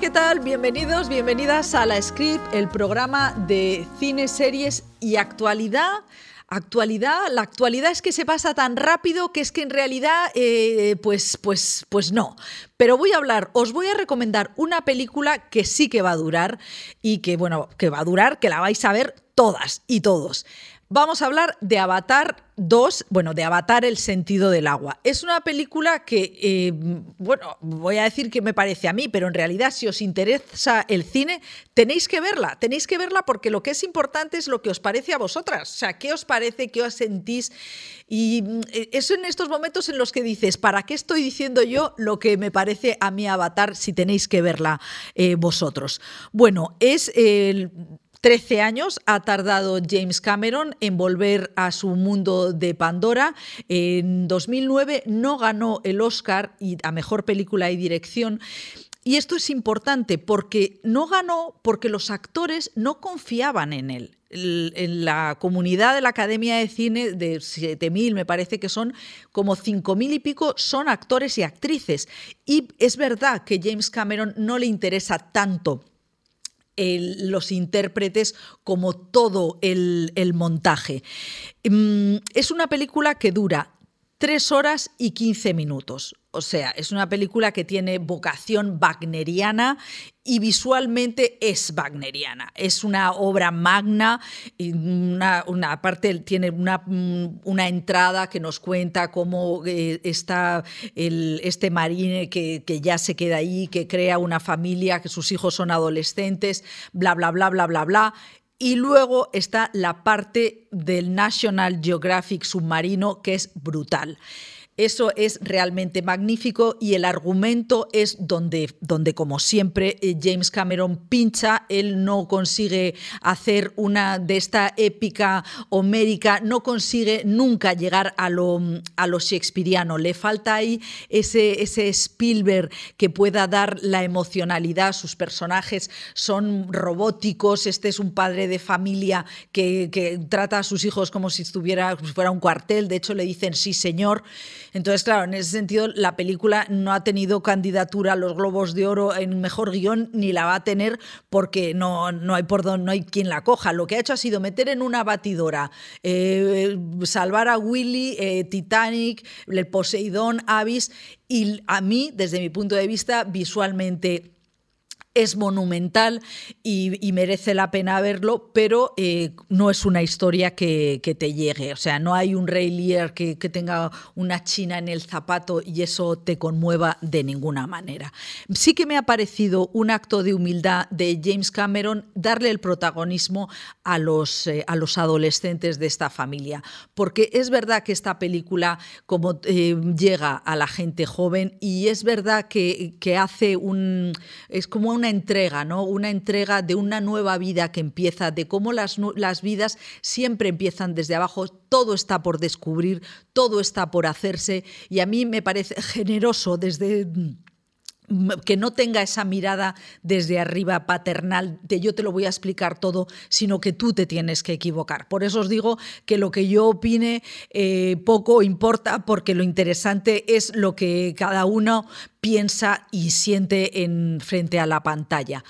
¿qué tal? Bienvenidos, bienvenidas a La Script, el programa de cine, series y actualidad. Actualidad, la actualidad es que se pasa tan rápido que es que en realidad, eh, pues, pues, pues no. Pero voy a hablar, os voy a recomendar una película que sí que va a durar y que, bueno, que va a durar, que la vais a ver todas y todos. Vamos a hablar de Avatar 2, bueno, de Avatar el sentido del agua. Es una película que, eh, bueno, voy a decir que me parece a mí, pero en realidad si os interesa el cine, tenéis que verla, tenéis que verla porque lo que es importante es lo que os parece a vosotras, o sea, qué os parece, qué os sentís. Y mm, eso en estos momentos en los que dices, ¿para qué estoy diciendo yo lo que me parece a mí Avatar si tenéis que verla eh, vosotros? Bueno, es el 13 años ha tardado James Cameron en volver a su mundo de Pandora. En 2009 no ganó el Oscar a Mejor Película y Dirección. Y esto es importante porque no ganó porque los actores no confiaban en él. En la comunidad de la Academia de Cine, de 7.000 me parece que son, como 5.000 y pico son actores y actrices. Y es verdad que James Cameron no le interesa tanto los intérpretes como todo el, montaje. Mm, es una película que dura 3 horas y 15 minutos. O sea, es una película que tiene vocación wagneriana y visualmente es wagneriana. Es una obra magna, y una, parte tiene una, una, entrada que nos cuenta cómo eh, está este marine que, que, ya se queda ahí, que crea una familia, que sus hijos son adolescentes, bla, bla, bla, bla, bla, bla. Y luego está la parte del National Geographic submarino que es brutal. Eso es realmente magnífico y el argumento es donde, donde como siempre, eh, James Cameron pincha, él no consigue hacer una de esta épica homérica, no consigue nunca llegar a lo, a shakespeariano. Le falta ahí ese, ese Spielberg que pueda dar la emocionalidad. Sus personajes son robóticos, este es un padre de familia que, que trata a sus hijos como si estuviera, como si fuera un cuartel, de hecho le dicen sí señor. Entonces, claro, en ese sentido, la película no ha tenido candidatura a los Globos de Oro en mejor guion, ni la va a tener porque no, no hay por no hay quien la coja. Lo que ha hecho ha sido meter en una batidora, eh, salvar a Willy, eh, Titanic, el Poseidón, Avis, y a mí, desde mi punto de vista, visualmente es monumental y, merece la pena verlo, pero eh, no es una historia que, te llegue. O sea, no hay un Rey Lear que, tenga una china en el zapato y eso te conmueva de ninguna manera. Sí que me ha parecido un acto de humildad de James Cameron darle el protagonismo a los, eh, a los adolescentes de esta familia, porque es verdad que esta película como eh, llega a la gente joven y es verdad que, que hace un... es como una entrega, ¿no? Una entrega de una nueva vida que empieza, de cómo las, las vidas siempre empiezan desde abajo, todo está por descubrir, todo está por hacerse y a mí me parece generoso desde que no tenga esa mirada desde arriba paternal de yo te lo voy a explicar todo, sino que tú te tienes que equivocar. Por eso os digo que lo que yo opine eh, poco importa, porque lo interesante es lo que cada uno piensa y siente en frente a la pantalla.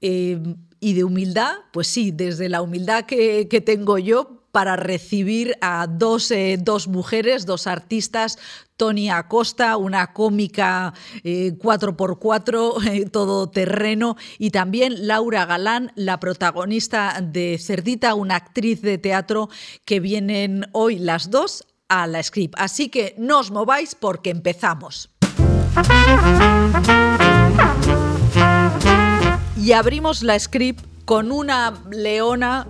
Eh, y de humildad, pues sí, desde la humildad que, que tengo yo, para recibir a dos, eh, dos mujeres, dos artistas, Tony Acosta, una cómica 4x4, eh, eh, todo terreno, y también Laura Galán, la protagonista de Cerdita, una actriz de teatro que vienen hoy las dos a la script. Así que no os mováis porque empezamos. Y abrimos la script con una leona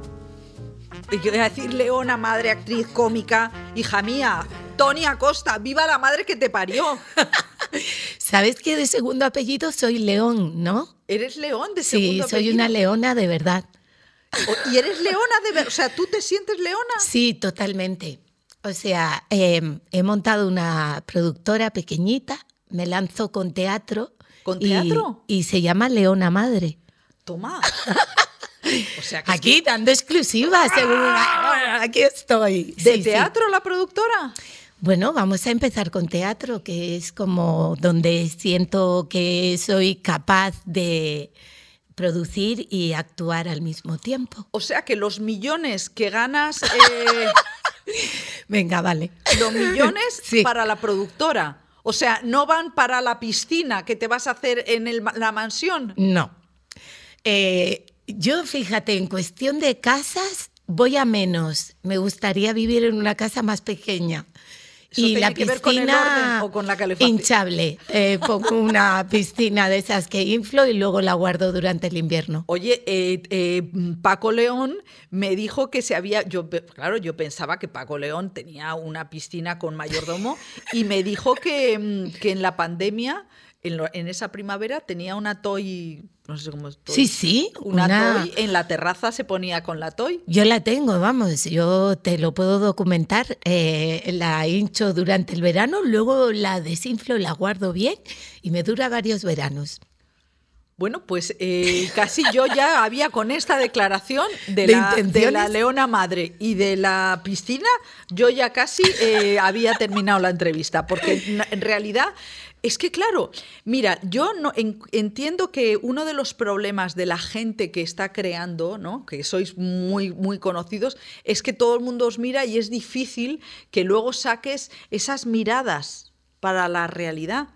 yo voy a decir Leona, madre, actriz, cómica, hija mía, Tony Acosta, viva la madre que te parió. ¿Sabes que de segundo apellido soy León, no? ¿Eres León de segundo apellido? Sí, soy una leona de verdad. ¿Y eres leona de verdad? O sea, ¿tú te sientes leona? Sí, totalmente. O sea, em, he montado una productora pequeñita, me lanzo con teatro. ¿Con teatro? Y, y se llama Leona Madre. Toma. Aquí dando exclusivas, seguro. Aquí estoy. ¿De teatro la productora? Bueno, vamos a empezar con teatro, que es como donde siento que soy capaz de producir y actuar al mismo tiempo. O sea que los millones que ganas... Eh, Venga, vale. Los millones para la productora. O sea, no van para la piscina que te vas a hacer en la mansión. No. Eh, yo, fíjate, en cuestión de casas, voy a menos. Me gustaría vivir en una casa más pequeña y la piscina o con la hinchable. Eh, pongo una piscina de esas que inflo y luego la guardo durante el invierno. Oye, eh, eh, Paco León me dijo que se había, yo claro, yo pensaba que Paco León tenía una piscina con mayordomo y me dijo que, mm, que en la pandemia en, esa primavera tenía una toy, no sé cómo es. sí, sí. Una, toy, en la terraza se ponía con la toy. Yo la tengo, vamos, yo te lo puedo documentar. Eh, la hincho durante el verano, luego la desinflo, la guardo bien y me dura varios veranos. Bueno, pues eh, casi yo ya había con esta declaración de, la, de, la, leona madre y de la piscina, yo ya casi eh, había terminado la entrevista, porque en realidad es que claro, mira, yo no entiendo que uno de los problemas de la gente que está creando, ¿no? que sois muy, muy conocidos, es que todo el mundo os mira y es difícil que luego saques esas miradas para la realidad.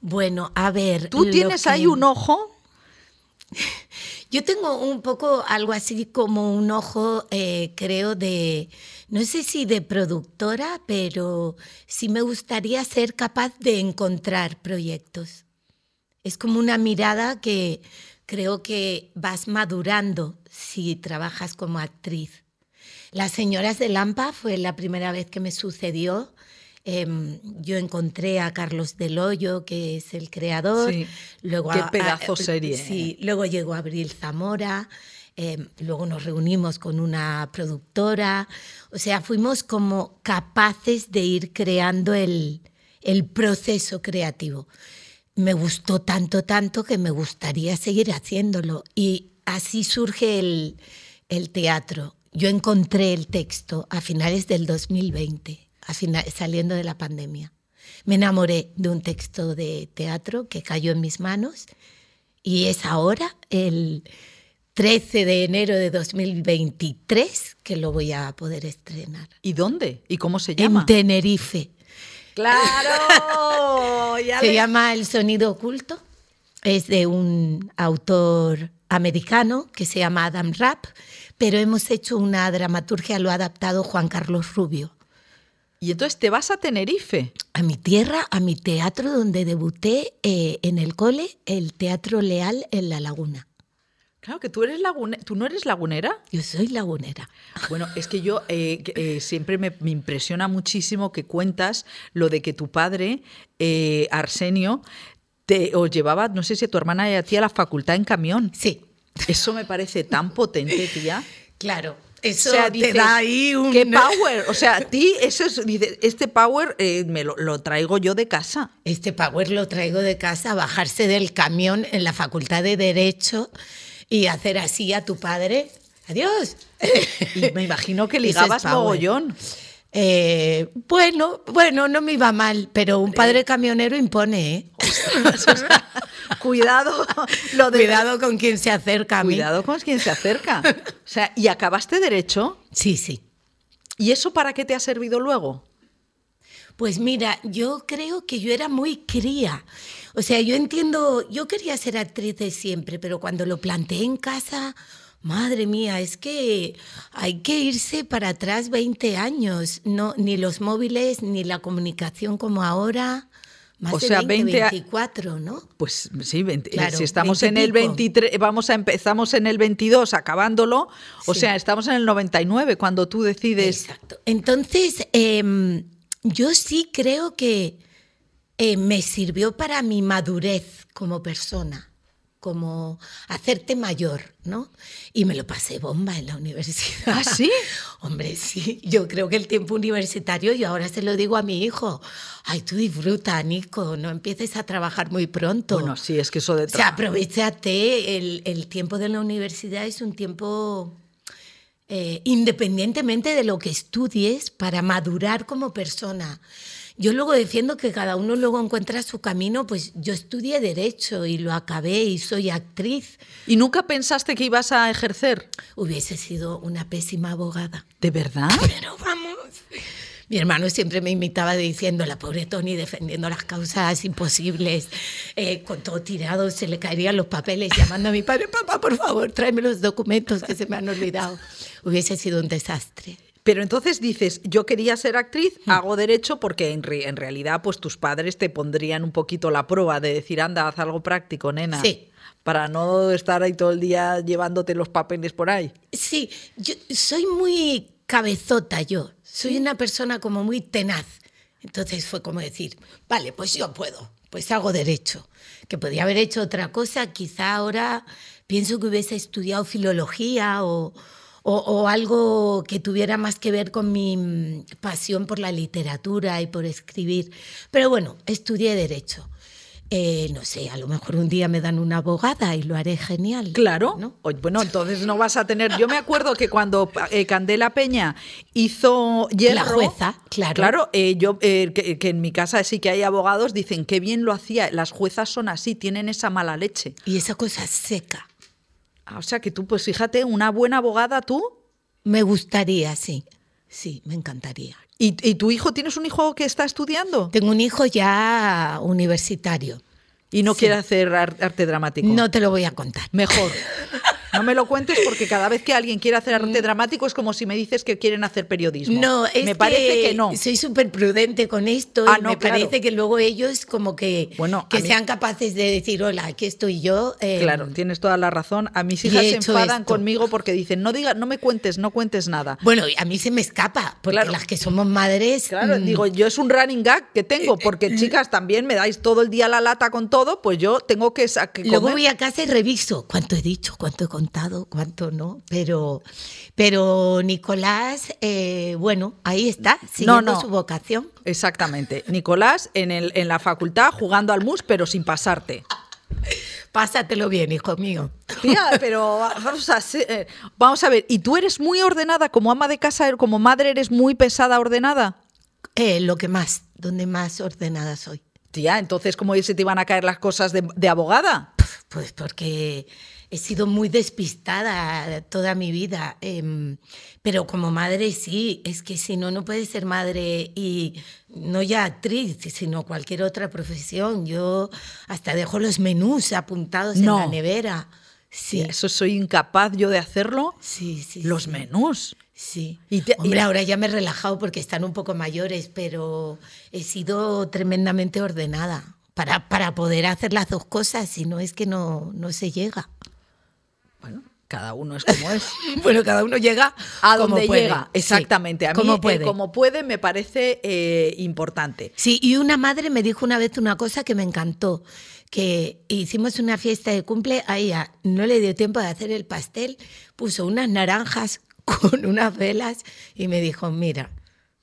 Bueno, a ver. Tú tienes ahí un ojo. Yo tengo un poco algo así como un ojo, eh, creo, de no sé si de productora, pero sí me gustaría ser capaz de encontrar proyectos. Es como una mirada que creo que vas madurando si trabajas como actriz. Las señoras de Lampa fue la primera vez que me sucedió. Em, yo encontré a Carlos Del Hoyo, que es el creador. Luego Qué pedazo serie. Sí, luego llegó Abril Zamora. Em, luego nos reunimos con una productora, o sea, fuimos como capaces de ir creando el, el proceso creativo. Me gustó tanto, tanto que me gustaría seguir haciéndolo y así surge el, el teatro. Yo encontré el texto a finales del 2020, a saliendo de la pandemia. Me enamoré de un texto de teatro que cayó en mis manos y es ahora el, 13 de enero de 2023 que lo voy a poder estrenar. ¿Y dónde? ¿Y cómo se llama? En Tenerife. ¡Claro! se llama El sonido oculto. Es de un autor americano que se llama Adam Rapp, pero hemos hecho una dramaturgia, lo ha adaptado Juan Carlos Rubio. Y entonces te vas a Tenerife. A mi tierra, a mi teatro donde debuté eh, en el cole, el Teatro Leal en La Laguna. Claro, que tú eres lagunera. ¿Tú no eres lagunera? Yo soy lagunera. Bueno, es que yo eh, eh, siempre me, impresiona muchísimo que cuentas lo de que tu padre, eh, Arsenio, te os llevaba, no sé si a tu hermana y a ti a la facultad en camión. Sí. Eso me parece tan potente, tía. Claro. Eso te da ahí un... ¡Qué power! O sea, a ti, eso es, dice, este power me lo, lo, traigo yo de casa. Este power lo traigo de casa, bajarse del camión en la facultad de Derecho y hacer así a tu padre. Adiós. Y me imagino que ligabas mogollón. Eh, bueno, bueno, no me iba mal, pero un padre eh. camionero impone, ¿eh? cuidado, lo cuidado con quien se acerca a mí. Cuidado con quien se acerca. O sea, ¿y acabaste derecho? Sí, sí. ¿Y eso para qué te ha servido luego? Pues mira, yo creo que yo era muy cría. O sea, yo entiendo, yo quería ser actriz de siempre, pero cuando lo planteé en casa, madre mía, es que hay que irse para atrás 20 años. No, ni los móviles, ni la comunicación como ahora. Más o de sea, 20, 24, ¿no? Pues sí, si estamos en el 23, vamos a empezamos en el 22 acabándolo, o sea, estamos en el 99 cuando tú decides. Exacto. Entonces, eh, yo sí creo que eh, me sirvió para mi madurez como persona, como hacerte mayor, ¿no? Y me lo pasé bomba en la universidad. ¿Ah, sí? Hombre, sí. Yo creo que el tiempo universitario, y ahora se lo digo a mi hijo, ay, tú disfruta, Nico, no empieces a trabajar muy pronto. Bueno, sí, es que eso de... O sea, aprovechate, el, el tiempo de la universidad es un tiempo eh, independientemente de lo que estudies, para madurar como persona. Yo luego defiendo que cada uno luego encuentra su camino, pues yo estudié derecho y lo acabé y soy actriz. ¿Y nunca pensaste que ibas a ejercer? Hubiese sido una pésima abogada. ¿De verdad? Pero vamos. Mi hermano siempre me imitaba diciendo, la pobre Tony defendiendo las causas imposibles, eh, con todo tirado, se le caerían los papeles, llamando a mi padre, papá, por favor, tráeme los documentos que se me han olvidado. Hubiese sido un desastre. Pero entonces dices, yo quería ser actriz, hago derecho porque en, re- en realidad pues tus padres te pondrían un poquito la prueba de decir, anda, haz algo práctico, nena. Sí. Para no estar ahí todo el día llevándote los papeles por ahí. Sí, yo soy muy cabezota yo. Soy una persona como muy tenaz. Entonces fue como decir, vale, pues yo puedo, pues hago derecho. Que podía haber hecho otra cosa, quizá ahora pienso que hubiese estudiado filología o, o- o algo que tuviera más que ver con mi mm, pasión por la literatura y por escribir. Pero bueno, estudié derecho. Eh, no sé, a lo mejor un día me dan una abogada y lo haré genial. Claro. ¿no? Bueno, entonces no vas a tener. Yo me acuerdo que cuando eh, Candela Peña hizo hierro. La jueza, claro. Claro, eh, yo eh, que, que en mi casa sí que hay abogados, dicen que bien lo hacía. Las juezas son así, tienen esa mala leche. Y esa cosa seca. Ah, O sea que tú, pues fíjate, una buena abogada tú. Me gustaría, sí. Sí, me encantaría. ¿Y, y tu hijo, tienes un hijo que está estudiando? Tengo un hijo ya universitario. Y no Sí. quiere hacer ar- arte dramático. No te lo voy a contar. Mejor. No me lo cuentes porque cada vez que alguien quiere hacer arte dramático es como si me dices que quieren hacer periodismo. Mm. No, es me parece que, no. Soy súper prudente con esto Ah, y no, me claro. parece que luego ellos como que, Bueno, que mí- sean capaces de decir, hola, aquí estoy yo. eh, Claro, tienes toda la razón. A mis hijas se enfadan esto. conmigo porque dicen, no diga, no me cuentes, no cuentes nada. Bueno, a mí se me escapa, porque Claro. las que somos madres... Claro, mm, digo, yo es un running gag que Eh, tengo, porque chicas también me dais todo el día la lata con todo, pues yo tengo que, que Luego comer. voy a casa y reviso cuánto he dicho, cuánto he contado, cuánto no. Pero, pero Nicolás, eh, bueno, ahí está, siguiendo no. su vocación. Exactamente. Nicolás en, el, en la facultad jugando al mus, pero sin pasarte. Pásatelo bien, hijo mío. Tía, pero vamos a, se- eh, vamos a ver, ¿y tú eres muy ordenada como ama de casa, como madre eres muy pesada, ordenada? Eh, lo que más, donde más ordenada soy. Tía, entonces, ¿cómo se te iban a caer las cosas de, de abogada? Pues porque he sido muy despistada toda mi vida. em, pero como madre sí, es que si no, no puedes ser madre y no ya actriz, sino cualquier otra profesión. Yo hasta dejo los menús apuntados No. en la nevera. Sí, Eso soy incapaz yo de hacerlo. sí, sí. Los sí. menús. Sí. Y te- Hombre, y- ahora ya me he relajado porque están un poco mayores, pero he sido tremendamente ordenada para, para poder hacer las dos cosas, si no es que no, no se llega. Cada uno es como es. Bueno, cada uno llega A como donde puede. llega, Sí, exactamente. A mí, como el puede. como puede me parece eh, importante. Sí, y una madre me dijo una vez una cosa que me encantó, que hicimos una fiesta de cumple, a ella no le dio tiempo de hacer el pastel, puso unas naranjas con unas velas y me dijo, mira,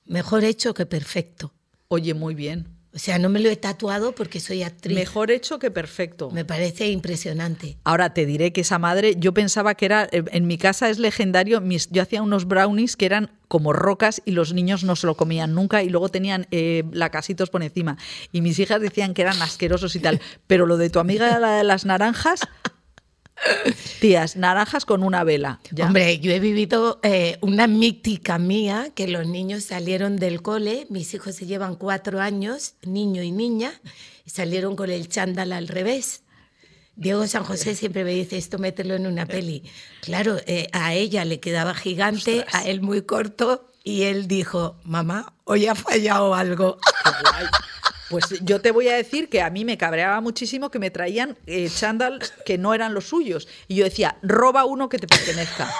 mejor hecho que perfecto. Oye, muy bien. O sea, no me lo he tatuado porque soy actriz. Mejor hecho que perfecto. Me parece impresionante. Ahora te diré que esa madre, yo pensaba que era, eh, en mi casa es legendario, mis, yo hacía unos brownies que eran como rocas y los niños no se lo comían nunca y luego tenían eh, lacasitos por encima. Y mis hijas decían que eran asquerosos y tal. Pero lo de tu amiga, la de las naranjas, tías, naranjas con una vela. ¿ya? Hombre, yo he vivido eh, una mítica mía, que los niños salieron del cole, mis hijos se llevan cuatro años, niño y niña, y salieron con el chándal al revés. Diego San José siempre me dice esto, mételo en una peli. Claro, eh, a ella le quedaba gigante, a él muy corto, y él dijo, mamá, hoy ha fallado algo. Pues yo te voy a decir que a mí me cabreaba muchísimo que me traían eh, chándals que no eran los suyos. Y yo decía, roba uno que te pertenezca.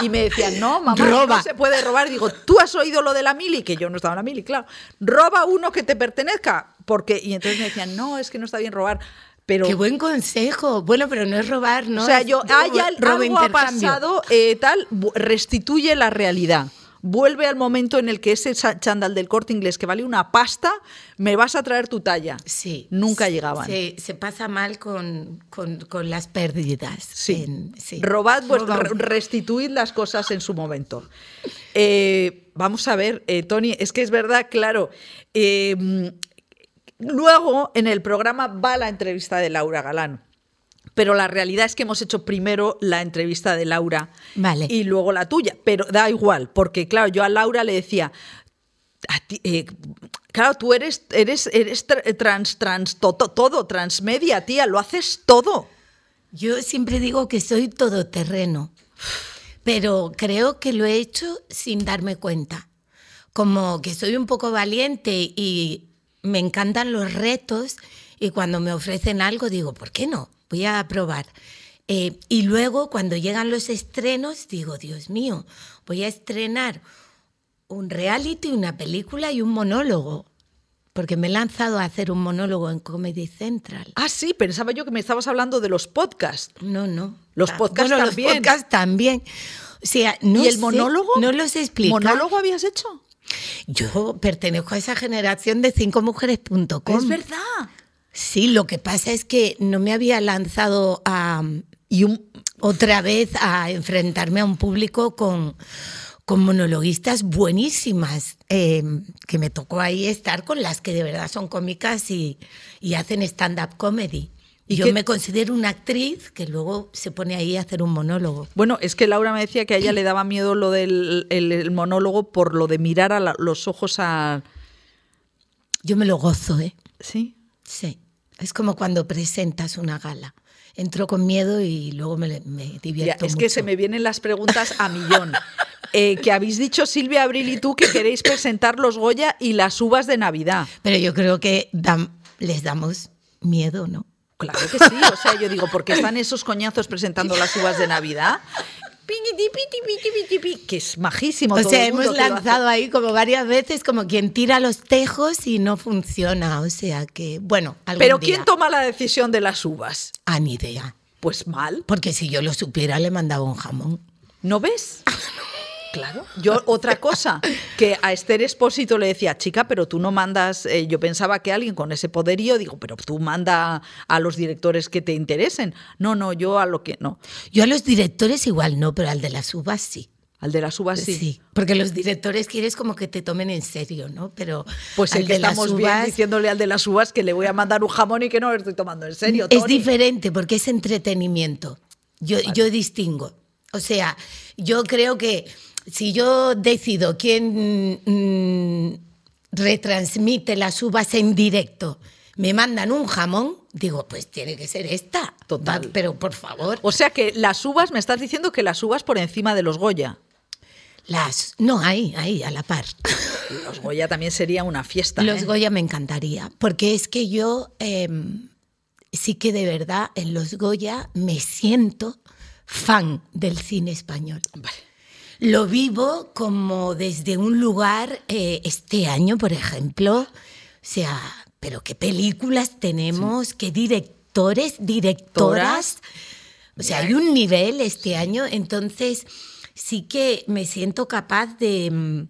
Y me decían, no, mamá, Roba. no se puede robar. Digo, ¿tú has oído lo de la mili? Que yo no estaba en la mili, claro. Roba uno que te pertenezca. Porque, y entonces me decían, no, es que no está bien robar. Pero, Qué buen consejo. Bueno, pero no es robar, ¿no? o sea, yo, hay algo ha pasado, eh, tal, restituye la realidad. Vuelve al momento en el que ese chándal del corte inglés que vale una pasta, me vas a traer tu talla. Sí. Nunca llegaban. Se, se pasa mal con, con- con las pérdidas. Sí. en- sí. Robad, pues, Roba- re- restituid las cosas en su momento. Eh, vamos a ver, eh, Tony, es que es verdad, claro. eh, luego en el programa va la entrevista de Laura Galán. Pero la realidad es que hemos hecho primero la entrevista de Laura Vale. y luego la tuya. Pero da igual, porque claro, yo a Laura le decía, a ti, eh, claro, tú eres, eres, eres tra- trans, trans, to- to- todo, transmedia, tía, lo haces todo. Yo siempre digo que soy todoterreno, pero creo que lo he hecho sin darme cuenta. Como que soy un poco valiente y me encantan los retos y cuando me ofrecen algo digo, ¿por qué no? Voy a probar. Eh, y luego cuando llegan los estrenos digo, Dios mío, voy a estrenar un reality, una película y un monólogo. Porque me he lanzado a hacer un monólogo en Comedy Central. Ah, sí, pensaba yo que me estabas hablando de los podcasts. No, no. Los Ah, podcasts bueno, también. Los podcasts también. O sea, no ¿Y el sé, monólogo? No los explico. ¿Monólogo habías hecho? Yo pertenezco a esa generación de cincomujeres.com. Es verdad. Sí, lo que pasa es que no me había lanzado a, Y un, otra vez a enfrentarme a un público con, con monologuistas buenísimas, eh, que me tocó ahí estar con las que de verdad son cómicas y, y hacen stand-up comedy. ¿Y Y yo qué- me considero una actriz que luego se pone ahí a hacer un monólogo. bueno, es que Laura me decía que a ella le daba miedo lo del el- el monólogo por lo de mirar a la- los ojos a... Yo me lo gozo, ¿eh? Sí. Sí. Es como cuando presentas una gala. Entro con miedo y luego me, me Ya, divierto es que se me vienen las preguntas a millón. Eh, que habéis dicho Silvia Abril y tú que queréis presentar los Goya y las uvas de Navidad. Pero yo creo que les damos miedo, ¿no? Claro que sí. O sea, yo digo, ¿por qué están esos coñazos presentando las uvas de Navidad? Que es majísimo. O todo sea, el mundo hemos lanzado ahí como varias veces como quien tira los tejos y no funciona. O sea que, bueno, algún Pero día. ¿quién toma la decisión de las uvas? Ah, ni idea. Pues mal. Porque si yo lo supiera, le mandaba un jamón. ¿No ves? Claro. Yo, otra cosa, que a Esther Espósito le decía, chica, pero tú no mandas. eh, yo pensaba que alguien con ese poderío, digo, pero tú manda a los directores que te interesen. No, no, yo a lo que. No. Yo a los directores igual no, pero al de las uvas sí. Al de las uvas sí. porque los directores quieres como que te tomen en serio, ¿no? Pero Pues el que estamos bien diciéndole al de las uvas que le voy a mandar un jamón y que no lo estoy tomando en serio. es diferente porque es entretenimiento. Yo, yo distingo. O sea, yo creo que si yo decido quién mm, retransmite las uvas en directo, me mandan un jamón, digo, pues tiene que ser esta. Total. Pero por favor, O sea que las uvas, me estás diciendo que las uvas por encima de los Goya. las. No, ahí, ahí, a la par. Los Goya también sería una fiesta. Los ¿eh? Goya me encantaría, porque es que yo em, sí que de verdad en los Goya me siento fan del cine español. Vale. Lo vivo como desde un lugar, eh, este año, por ejemplo, o sea, pero qué películas tenemos, qué directores, directoras. O sea, hay un nivel este año, entonces sí que me siento capaz de mm,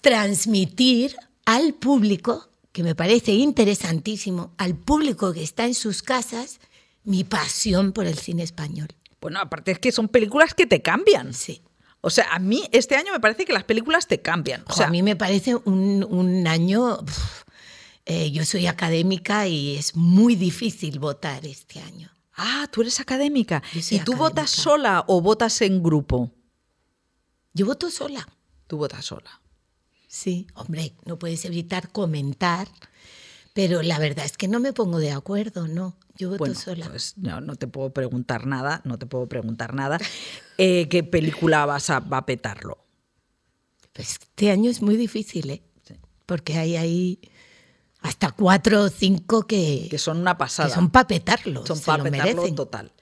transmitir al público, que me parece interesantísimo, al público que está en sus casas, mi pasión por el cine español. Bueno, aparte es que son películas que te cambian. Sí. O sea, a mí este año me parece que las películas te cambian. O sea, a mí me parece un, un año. eh, yo soy académica y es muy difícil votar este año. ah, tú eres académica. ¿Y tú votas sola o votas en grupo? Yo voto sola. Tú votas sola. Sí, hombre, no puedes evitar comentar, pero la verdad es que no me pongo de acuerdo, no. Yo voto Bueno, sola. pues no, no te puedo preguntar nada, no te puedo preguntar nada. Eh, ¿Qué película vas a, va a petarlo? Pues este año es muy difícil, ¿eh? Sí. Porque hay ahí hasta cuatro o cinco que, Que son una pasada. que son para petarlo. Son para lo petarlo merecen. total.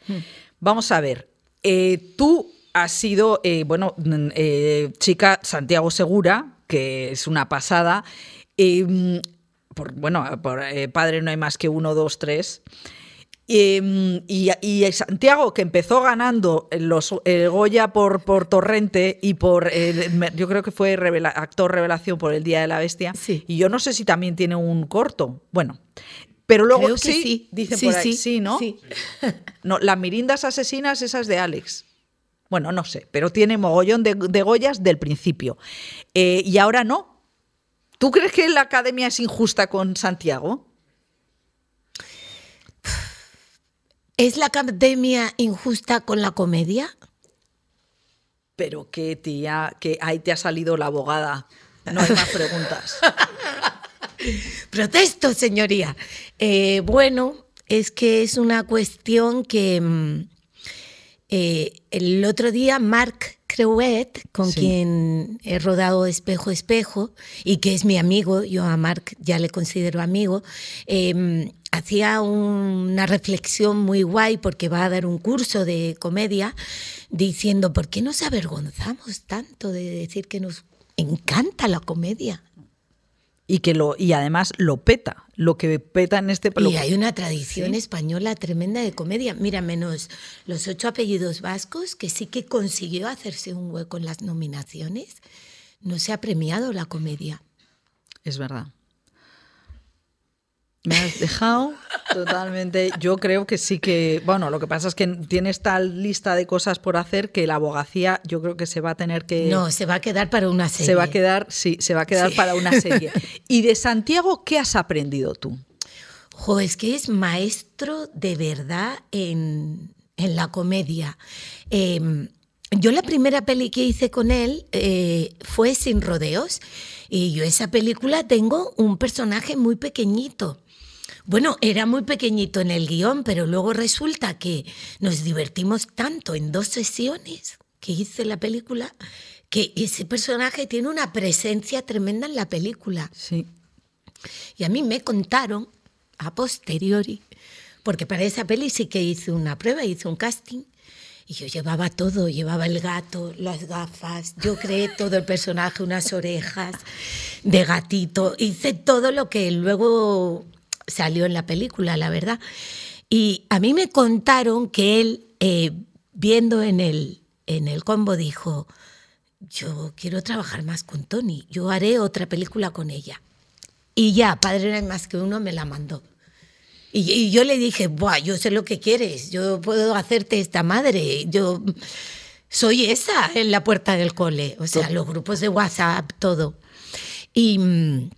Vamos a ver. eh, tú has sido, eh, bueno, chica Santiago Segura, que es una pasada. mm, por, bueno, por padre no hay más que uno, dos, tres. Y, y, Santiago, que empezó ganando los el Goya por, por Torrente y por, yo creo que fue actor revelación por El Día de la Bestia. Sí. Y yo no sé si también tiene un corto. Bueno, pero luego Creo que sí, sí. dicen Sí, por ahí, sí, sí, ¿no? sí. No, las mirindas asesinas, esas de Alex. Bueno, no sé, pero tiene mogollón de, de Goyas del principio. Eh, y ahora no. ¿Tú crees que la academia es injusta con Santiago? ¿Es la academia injusta con la comedia? Pero que tía, que ahí te ha salido la abogada. No hay más preguntas. Protesto, señoría. Eh, bueno, es que es una cuestión que mm, eh, el otro día Marc Creuet, con Sí. quien he rodado Espejo Espejo y que es mi amigo, yo a Marc ya le considero amigo, eh, hacía una reflexión muy guay porque va a dar un curso de comedia diciendo, ¿por qué nos avergonzamos tanto de decir que nos encanta la comedia? Y que lo, y además lo peta. Lo que peta en este lo- Y hay una tradición Sí. española tremenda de comedia. Mira, menos los ocho apellidos vascos, que sí que consiguió hacerse un hueco en las nominaciones, no se ha premiado la comedia. Es verdad. Me has dejado totalmente. Yo creo que sí que. Bueno, lo que pasa es que tienes tal lista de cosas por hacer que la abogacía, yo creo que se va a tener que. No, se va a quedar para una serie. se va a quedar, sí, se va a quedar Sí. para una serie. ¿Y de Santiago qué has aprendido tú? Jo, es que es maestro de verdad en, en la comedia. Eh, yo la primera peli que hice con él eh, fue Sin Rodeos y yo esa película tengo un personaje muy pequeñito. Bueno, era muy pequeñito en el guion, pero luego resulta que nos divertimos tanto en dos sesiones que hice la película que ese personaje tiene una presencia tremenda en la película. Sí. Y a mí me contaron, a posteriori, porque para esa peli sí que hice una prueba, hice un casting, y yo llevaba todo, llevaba el gato, las gafas, yo creé todo el personaje, unas orejas de gatito, hice todo lo que luego salió en la película, la verdad. Y a mí me contaron que él, eh, viendo en el, en el combo, dijo, yo quiero trabajar más con Tony, yo haré otra película con ella. Y ya, Padre no hay más que uno me la mandó. Y, y yo le dije, Buah, yo sé lo que quieres, yo puedo hacerte esta madre, yo soy esa en la puerta del cole, o sea, los grupos de WhatsApp, todo. Y, mm,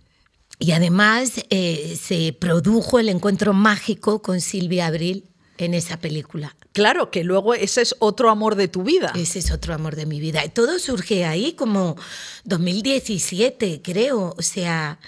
y además eh, se produjo el encuentro mágico con Silvia Abril en esa película. Claro, que luego ese es otro amor de tu vida. Ese es otro amor de mi vida. Y todo surge ahí como 2017, creo. O sea,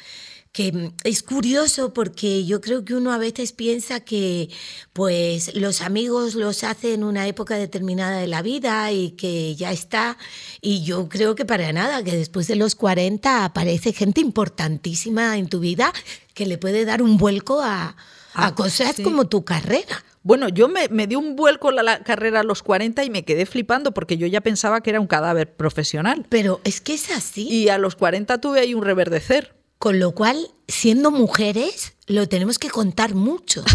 que mm, es curioso porque yo creo que uno a veces piensa que pues los amigos los hace en una época determinada de la vida y que ya está. Y yo creo que para nada, que después de los 40 aparece gente importantísima en tu vida que le puede dar un vuelco a, a Ah, cosas sí. como tu carrera. Bueno, yo me, me di un vuelco la, la carrera a los 40 y me quedé flipando porque yo ya pensaba que era un cadáver profesional. Pero es que es así. Y a los 40 tuve ahí un reverdecer. Con lo cual, siendo mujeres, lo tenemos que contar mucho.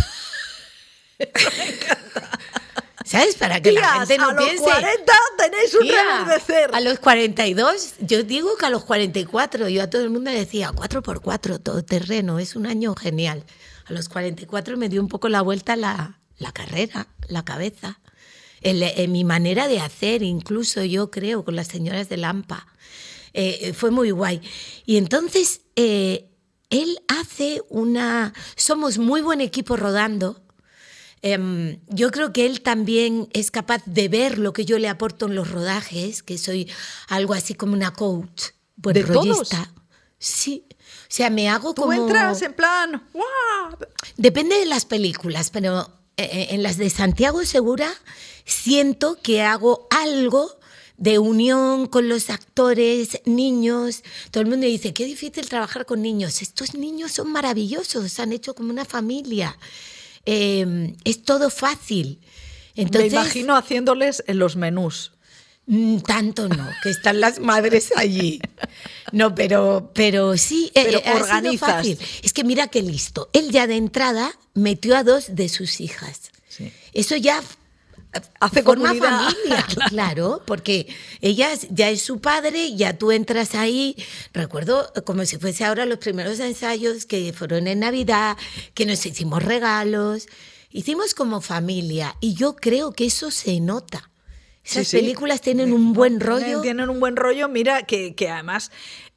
¿Sabes? Para que la Tías, gente no a los piense. 40 tenéis un "Tía, reverdecer. A los 42, yo digo que a los 44, yo a todo el mundo le decía 4x4, todo terreno, es un año genial. A los 44 me dio un poco la vuelta la, la carrera, la cabeza. El- eh, mi manera de hacer, incluso yo creo, con las señoras de Lampa. Eh, fue muy guay. Y entonces, eh, él hace una... Somos muy buen equipo rodando. Em, yo creo que él también es capaz de ver lo que yo le aporto en los rodajes, que soy algo así como una coach, buen ¿De todos? Sí. O sea, me hago Tú como... entras en plan, ¡guau! Depende de las películas, pero eh, en las de Santiago Segura siento que hago algo de unión con los actores, niños. Todo el mundo dice, qué difícil trabajar con niños. Estos niños son maravillosos, se han hecho como una familia. Eh, es todo fácil. Entonces, me imagino haciéndoles en los menús. Mm, Tanto no, que están las madres allí. No, pero, pero sí, eh, Pero eh, ha sido fácil. Es que mira qué listo. Él ya de entrada metió a dos de sus hijas. Eso ya hace forma comunidad. familia, claro, porque ella ya es su padre, ya tú entras ahí. Recuerdo como si fuese ahora los primeros ensayos que fueron en Navidad, que nos hicimos regalos, hicimos como familia y yo creo que eso se nota. Esas Sí, sí. películas tienen un buen rollo. Tienen un buen rollo. Mira que, que además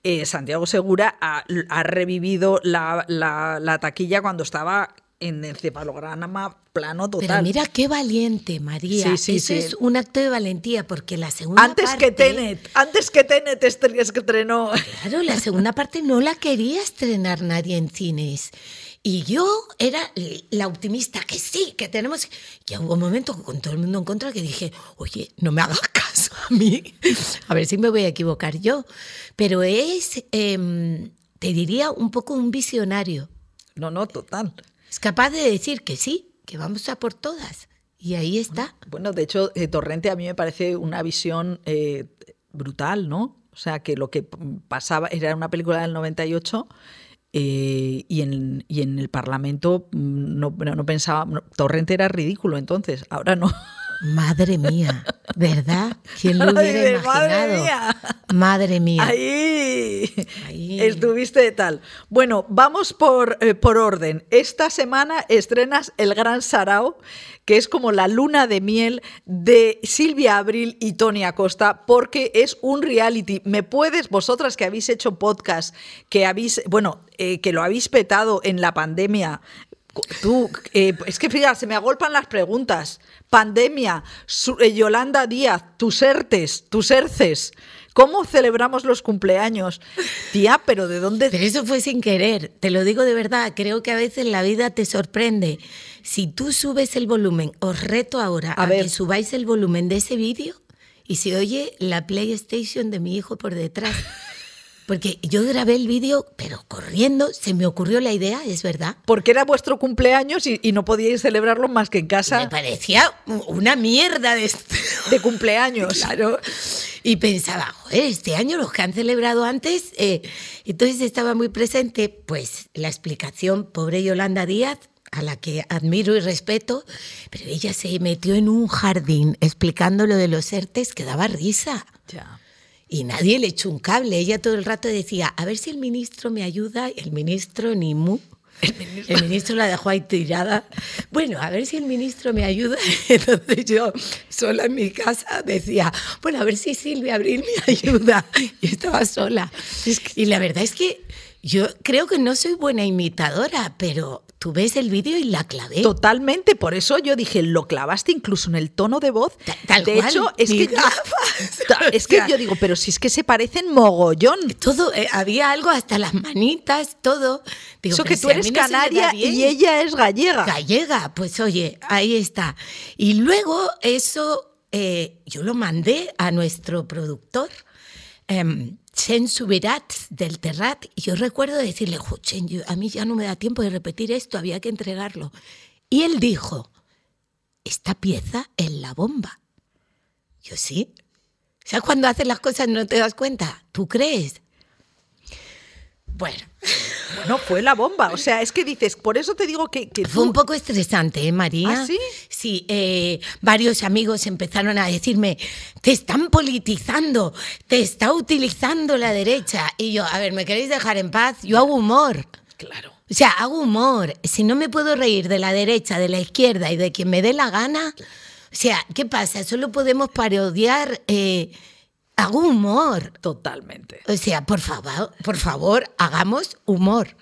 eh, Santiago Segura ha, ha revivido la, la- la taquilla cuando estaba en encefalograma plano total. Pero mira qué valiente, María. Sí, sí, Eso sí. es un acto de valentía, porque la segunda antes parte... que Tenet, antes que Tenet estre- estrenó. Claro, la segunda parte no la quería estrenar nadie en cines. Y yo era la optimista, que sí, que tenemos... Ya hubo un momento con todo el mundo en contra que dije, oye, no me hagas caso a mí, a ver si me voy a equivocar yo. Pero es, em, te diría, un poco un visionario. No, no, total. Es capaz de decir que sí, que vamos a por todas. Y ahí está. Bueno, de hecho, eh, Torrente a mí me parece una visión eh, brutal, ¿no? O sea, que lo que pasaba era una película del 98 eh, y, en, y en el Parlamento mm, no, no pensaba. Torrente era ridículo entonces, ahora no. Madre mía, ¿verdad? ¿Quién lo hubiera imaginado? madre mía. Madre mía. Ahí. Ahí. estuviste de tal. Bueno, vamos por, eh, por orden. Esta semana estrenas El Gran Sarao, que es como la luna de miel de Silvia Abril y Tony Acosta, porque es un reality. ¿Me puedes, vosotras que habéis hecho podcast, que habéis, bueno, eh, que lo habéis petado en la pandemia, Tú, eh, es que fíjate, se me agolpan las preguntas. Pandemia, su- eh, Yolanda Díaz, tus ERTES, tus ERCES. ¿Cómo celebramos los cumpleaños? Tía, pero ¿de dónde? Pero eso fue sin querer, te lo digo de verdad, creo que a veces la vida te sorprende. Si tú subes el volumen, os reto ahora A a, ver. que subáis el volumen de ese vídeo y se oye la PlayStation de mi hijo por detrás. Porque yo grabé el vídeo, pero corriendo, se me ocurrió la idea, es verdad. Porque era vuestro cumpleaños y, y no podíais celebrarlo más que en Me casa parecía una mierda de cumpleaños. Claro. Y pensaba, joder, este año los que han celebrado antes. eh, entonces estaba muy presente, pues, la explicación, pobre Yolanda Díaz, a la que admiro y respeto, pero ella se metió en un jardín explicando lo de los ERTES que daba risa. Ya. Y nadie le echó un cable. Ella todo el rato decía, a ver si el ministro me ayuda. El ministro ni mu. El ministro, la dejó ahí tirada. Bueno, a ver si el ministro me ayuda. Entonces yo, sola en mi casa, decía, bueno, a ver si Silvia Abril me ayuda. Y estaba sola. Y la verdad es que yo creo que no soy buena imitadora, pero tú ves el vídeo y la clavé. Totalmente, por eso yo dije, lo clavaste incluso en el tono de voz. Ta- tal de cual, hecho, es que. Ta- es que yo digo, pero si es que se parecen mogollón. Todo, eh, había algo, hasta las manitas, todo. Digo, Eso que tú eres no canaria y ella es gallega. Gallega, pues oye, ahí está. Y luego eso eh, yo lo mandé a nuestro productor, em, Chen Subirat del Terrat, y yo recuerdo decirle, "Jo, Chen, a mí ya no me da tiempo de repetir esto, había que entregarlo. Y él dijo, esta pieza es la bomba. Yo sí. O sea, cuando haces las cosas no te das cuenta. ¿Tú crees? Bueno, Bueno, fue la bomba. O sea, es que dices, por eso te digo que, que Fue un poco estresante, ¿eh, María? ¿Ah, sí? Sí, eh, varios amigos empezaron a decirme, te están politizando, te está utilizando la derecha. Y yo, a ver, ¿me queréis dejar en paz? Yo hago humor. Claro. O sea, hago humor. Si no me puedo reír de la derecha, de la izquierda y de quien me dé la gana, o sea, ¿qué pasa? Solo podemos parodiar. eh, hago humor. Totalmente. O sea, por favor, por favor, hagamos humor.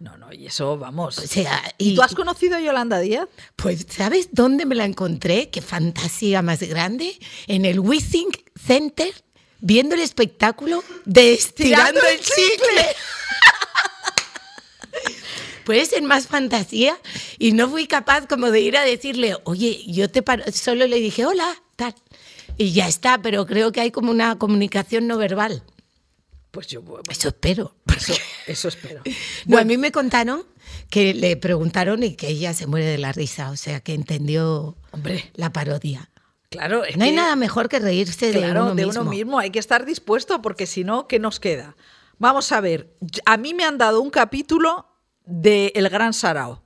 No, no, y eso, vamos. O sea, ¿Y tú has conocido a Yolanda Díaz? Pues, ¿sabes dónde me la encontré? Qué fantasía más grande. En el Withing Center, viendo el espectáculo de Estirando Tirando el el Chicle. Puede ser más fantasía. Y no fui capaz como de ir a decirle, oye, yo te paro. Solo le dije, hola, tal. Y ya está, pero creo que hay como una comunicación no verbal. Pues yo, bueno, Eso espero. eso, eso espero. No, a mí me contaron que le preguntaron y que ella se muere de la risa, o sea, que entendió Hombre. la parodia. Claro, es No hay que- nada mejor que reírse de, Claro, uno, de mismo. uno mismo. Hay que estar dispuesto porque si no, ¿qué nos queda? Vamos a ver. A mí me han dado un capítulo de El Gran Sarao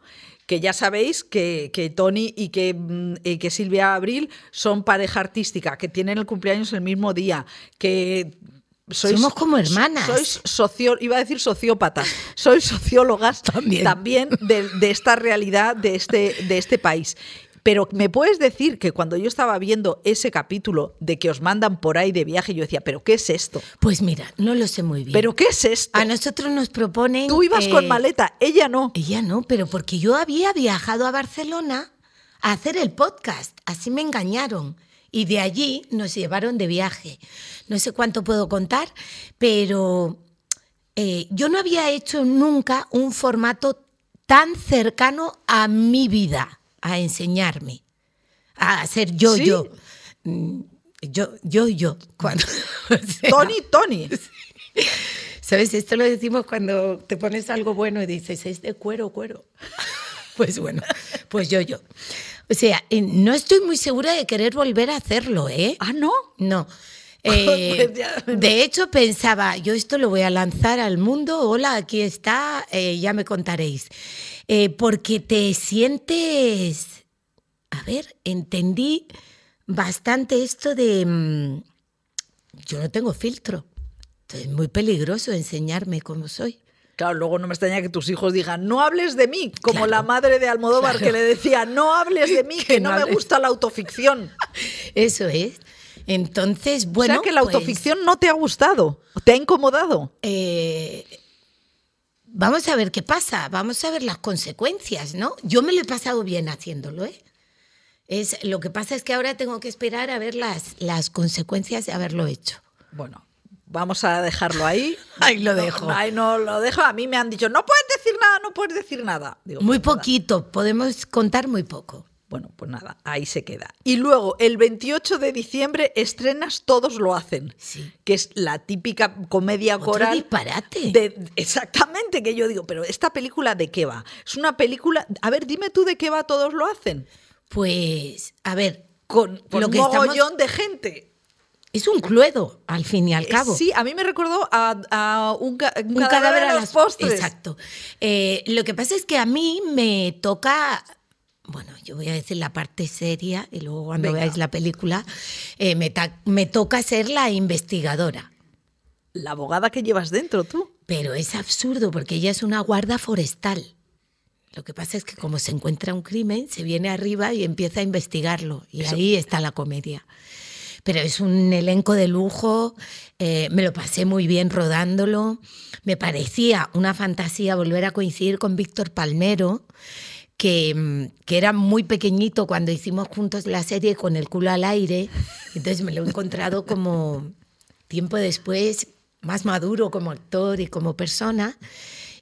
que ya sabéis que, que Tony y que, mm, y que Silvia Abril son pareja artística, que tienen el cumpleaños el mismo día, que sois, Somos como hermanas. Sois socio, iba a decir sociópatas, sois sociólogas También. también de, de esta realidad de este, de este país. Pero me puedes decir que cuando yo estaba viendo ese capítulo de que os mandan por ahí de viaje, yo decía, ¿pero qué es esto? Pues mira, no lo sé muy bien. ¿Pero qué es esto? a nosotros nos proponen. Tú ibas eh, con maleta, ella no. Ella no, pero porque yo había viajado a Barcelona a hacer el podcast. Así me engañaron. Y de allí nos llevaron de viaje. No sé cuánto puedo contar, pero eh, yo no había hecho nunca un formato tan cercano a mi vida, a enseñarme, a ser yo, ¿Sí? yo. Mm, Yo, yo, yo. Cuando, o sea, Tony, Tony. ¿Sabes? Esto lo decimos cuando te pones algo bueno y dices, es de cuero, cuero. Pues bueno, pues yo, yo. O sea, eh, no estoy muy segura de querer volver a hacerlo, ¿eh? Ah, no. No. Eh, Pues ya. de hecho, pensaba, yo esto lo voy a lanzar al mundo. Hola, aquí está, eh, ya me contaréis. Eh, porque te sientes. A ver, entendí bastante esto de. mm, Yo no tengo filtro. Es muy peligroso enseñarme cómo soy. Claro, luego no me extraña que tus hijos digan, no hables de mí, como Claro. la madre de Almodóvar Claro. que le decía, no hables de mí, que, Que no, no me gusta la autoficción. Eso es. Entonces, bueno. o sea que la pues, autoficción no te ha gustado, te ha incomodado. eh, vamos a ver qué pasa, vamos a ver las consecuencias, ¿no? Yo me lo he pasado bien haciéndolo, ¿eh? Es, lo que pasa es que ahora tengo que esperar a ver las, las consecuencias de haberlo hecho. Bueno, vamos a dejarlo ahí. Ahí lo No, dejo. ahí no lo dejo. A mí me han dicho, no puedes decir nada, no puedes decir nada. Digo, Muy pues nada. poquito, podemos contar muy poco. Bueno, pues nada, ahí se queda. Y luego, el 28 de diciembre estrenas Todos lo hacen, Sí. que es la típica comedia coral. disparate. de- exactamente, que yo digo, pero ¿esta película de qué va? Es una película. A ver, dime tú de qué va Todos lo hacen. Pues, a ver, Con, Lo un que estamos- mogollón de gente. es un cluedo, al fin y al Eh, cabo. Sí, a mí me recordó a, a un, ca- un un cadáver, a los las- postres. Exacto. Eh, lo que pasa es que a mí me toca. Bueno, yo voy a decir la parte seria y luego cuando Venga. veáis la película, eh, me, me toca ser la investigadora. La abogada que llevas dentro tú. Pero es absurdo porque ella es una guarda forestal. Lo que pasa es que como se encuentra un crimen, se viene arriba y empieza a investigarlo. Y ahí está la comedia. Pero es un elenco de lujo, eh, me lo pasé muy bien rodándolo. Me parecía una fantasía volver a coincidir con Víctor Palmero, que, mm, que era muy pequeñito cuando hicimos juntos la serie con el culo al aire. Entonces me lo he encontrado como tiempo después más maduro como actor y como persona.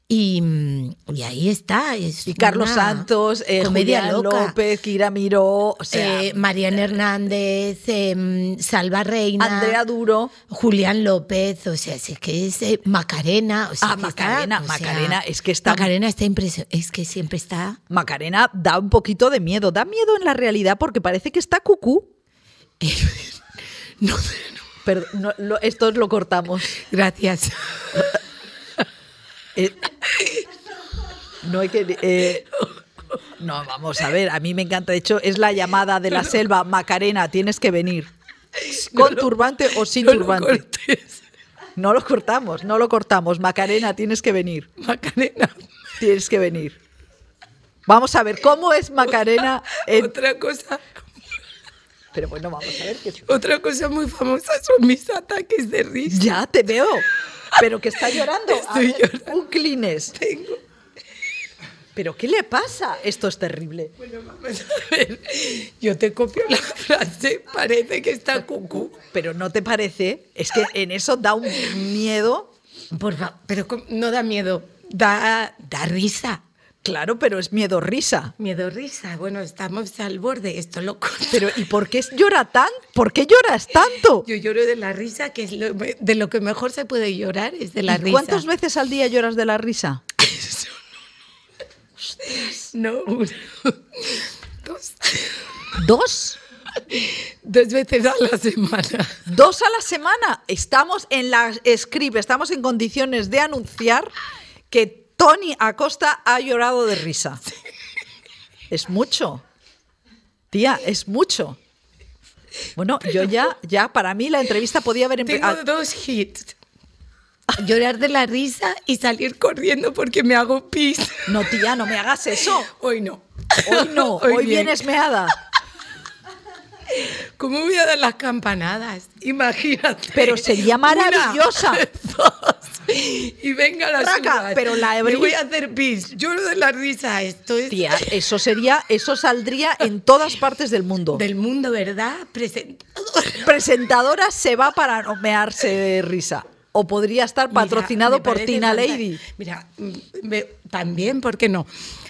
Y, mm, y ahí está. Es Y Carlos Santos, eh, comedia loca. López, Kira Miró, o sea, Eh, Mariana Hernández, eh, Salva Reina, Andrea Duro. Julián López, o sea, es que es eh, Macarena. O sea, Ah, Macarena, está, o sea, Macarena, es que está- Macarena está impresionante, es que siempre está. Macarena da un poquito de miedo. Da miedo en la realidad porque parece que está cucú. no, no, lo- esto lo cortamos. gracias. Eh, no hay que. eh, no, vamos a ver. A mí me encanta. De hecho, es la llamada de la selva. Macarena, tienes que venir. Con turbante o sin No turbante. No lo cortamos, no lo cortamos. Macarena, tienes que venir. Macarena. Tienes que venir. Vamos a ver cómo es Macarena. en- Otra cosa, Pero bueno, vamos a ver. qué- otra cosa muy famosa son mis ataques de risa. Ya te veo. Pero que está llorando. Estoy ver, llorando. Un Kleenex. Tengo. ¿Pero qué le pasa? Esto es terrible. Bueno, vamos a ver. Yo te copio la frase, parece que está cucú. Pero no te parece, es que en eso da un miedo. Por favor, pero no da miedo, da, da risa. Claro, pero es miedo risa. Miedo risa. Bueno, estamos al borde, esto loco. Pero ¿y por qué llora tan? ¿Por qué lloras tanto? Yo lloro de la risa, que es lo- de lo que mejor se puede llorar, es de la ¿Y risa. ¿Cuántas veces al día lloras de la risa? No, uno, dos, ¿Dos? dos veces a la semana. Dos a la semana. Estamos en la script, estamos en condiciones de anunciar que Tony Acosta ha llorado de risa. Es mucho. Tía, es mucho. Bueno, yo ya, ya, para mí la entrevista podía haber Tengo empezado. dos hits. Llorar de la risa y salir corriendo porque me hago pis. No, tía, no me hagas eso. Hoy no. Hoy no, hoy, bien. vienes meada. ¿Cómo voy a dar las campanadas? Imagínate. Pero sería maravillosa. Una, dos, y venga la Raca, pero la voy a hacer pis. Lloro de la risa. Esto es Tía, eso sería, eso saldría en todas partes del mundo. del mundo, ¿verdad? Presentador. Presentadora se va para no mearse de risa. O podría estar patrocinado por Tina Lady. Mira, mm, me- también, ¿por qué no?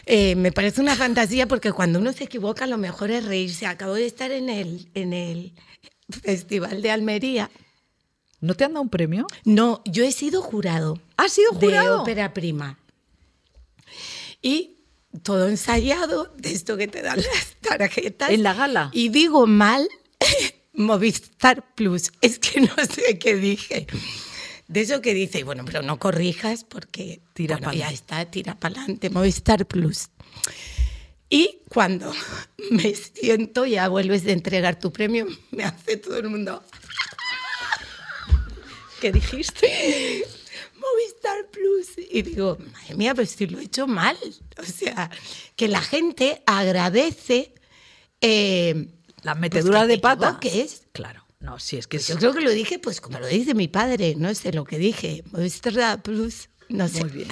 Eh, me parece una fantasía porque cuando uno se equivoca lo mejor es reírse. Acabo de estar en el, en el Festival de Almería. ¿No te han dado un premio? No, yo he sido jurado. ¿Has sido De jurado? ópera prima. Y todo ensayado, de esto que te dan las tarjetas. En la gala. Y digo mal Movistar Plus. Es que no sé qué dije. De eso que dice, bueno, pero no corrijas porque Tira bueno, ya está, tira para adelante, Movistar Plus. Y cuando me siento, ya vuelves de entregar tu premio, me hace todo el mundo. ¿Qué dijiste? Movistar Plus. Y digo, madre mía, pero si lo he hecho mal. O sea, que la gente agradece. eh, La pues metedura que de pata. equivoques. Claro. No, sí, es que Yo es creo que lo dije, pues como lo dice mi padre, no sé lo que dije. Plus, no sé. muy bien.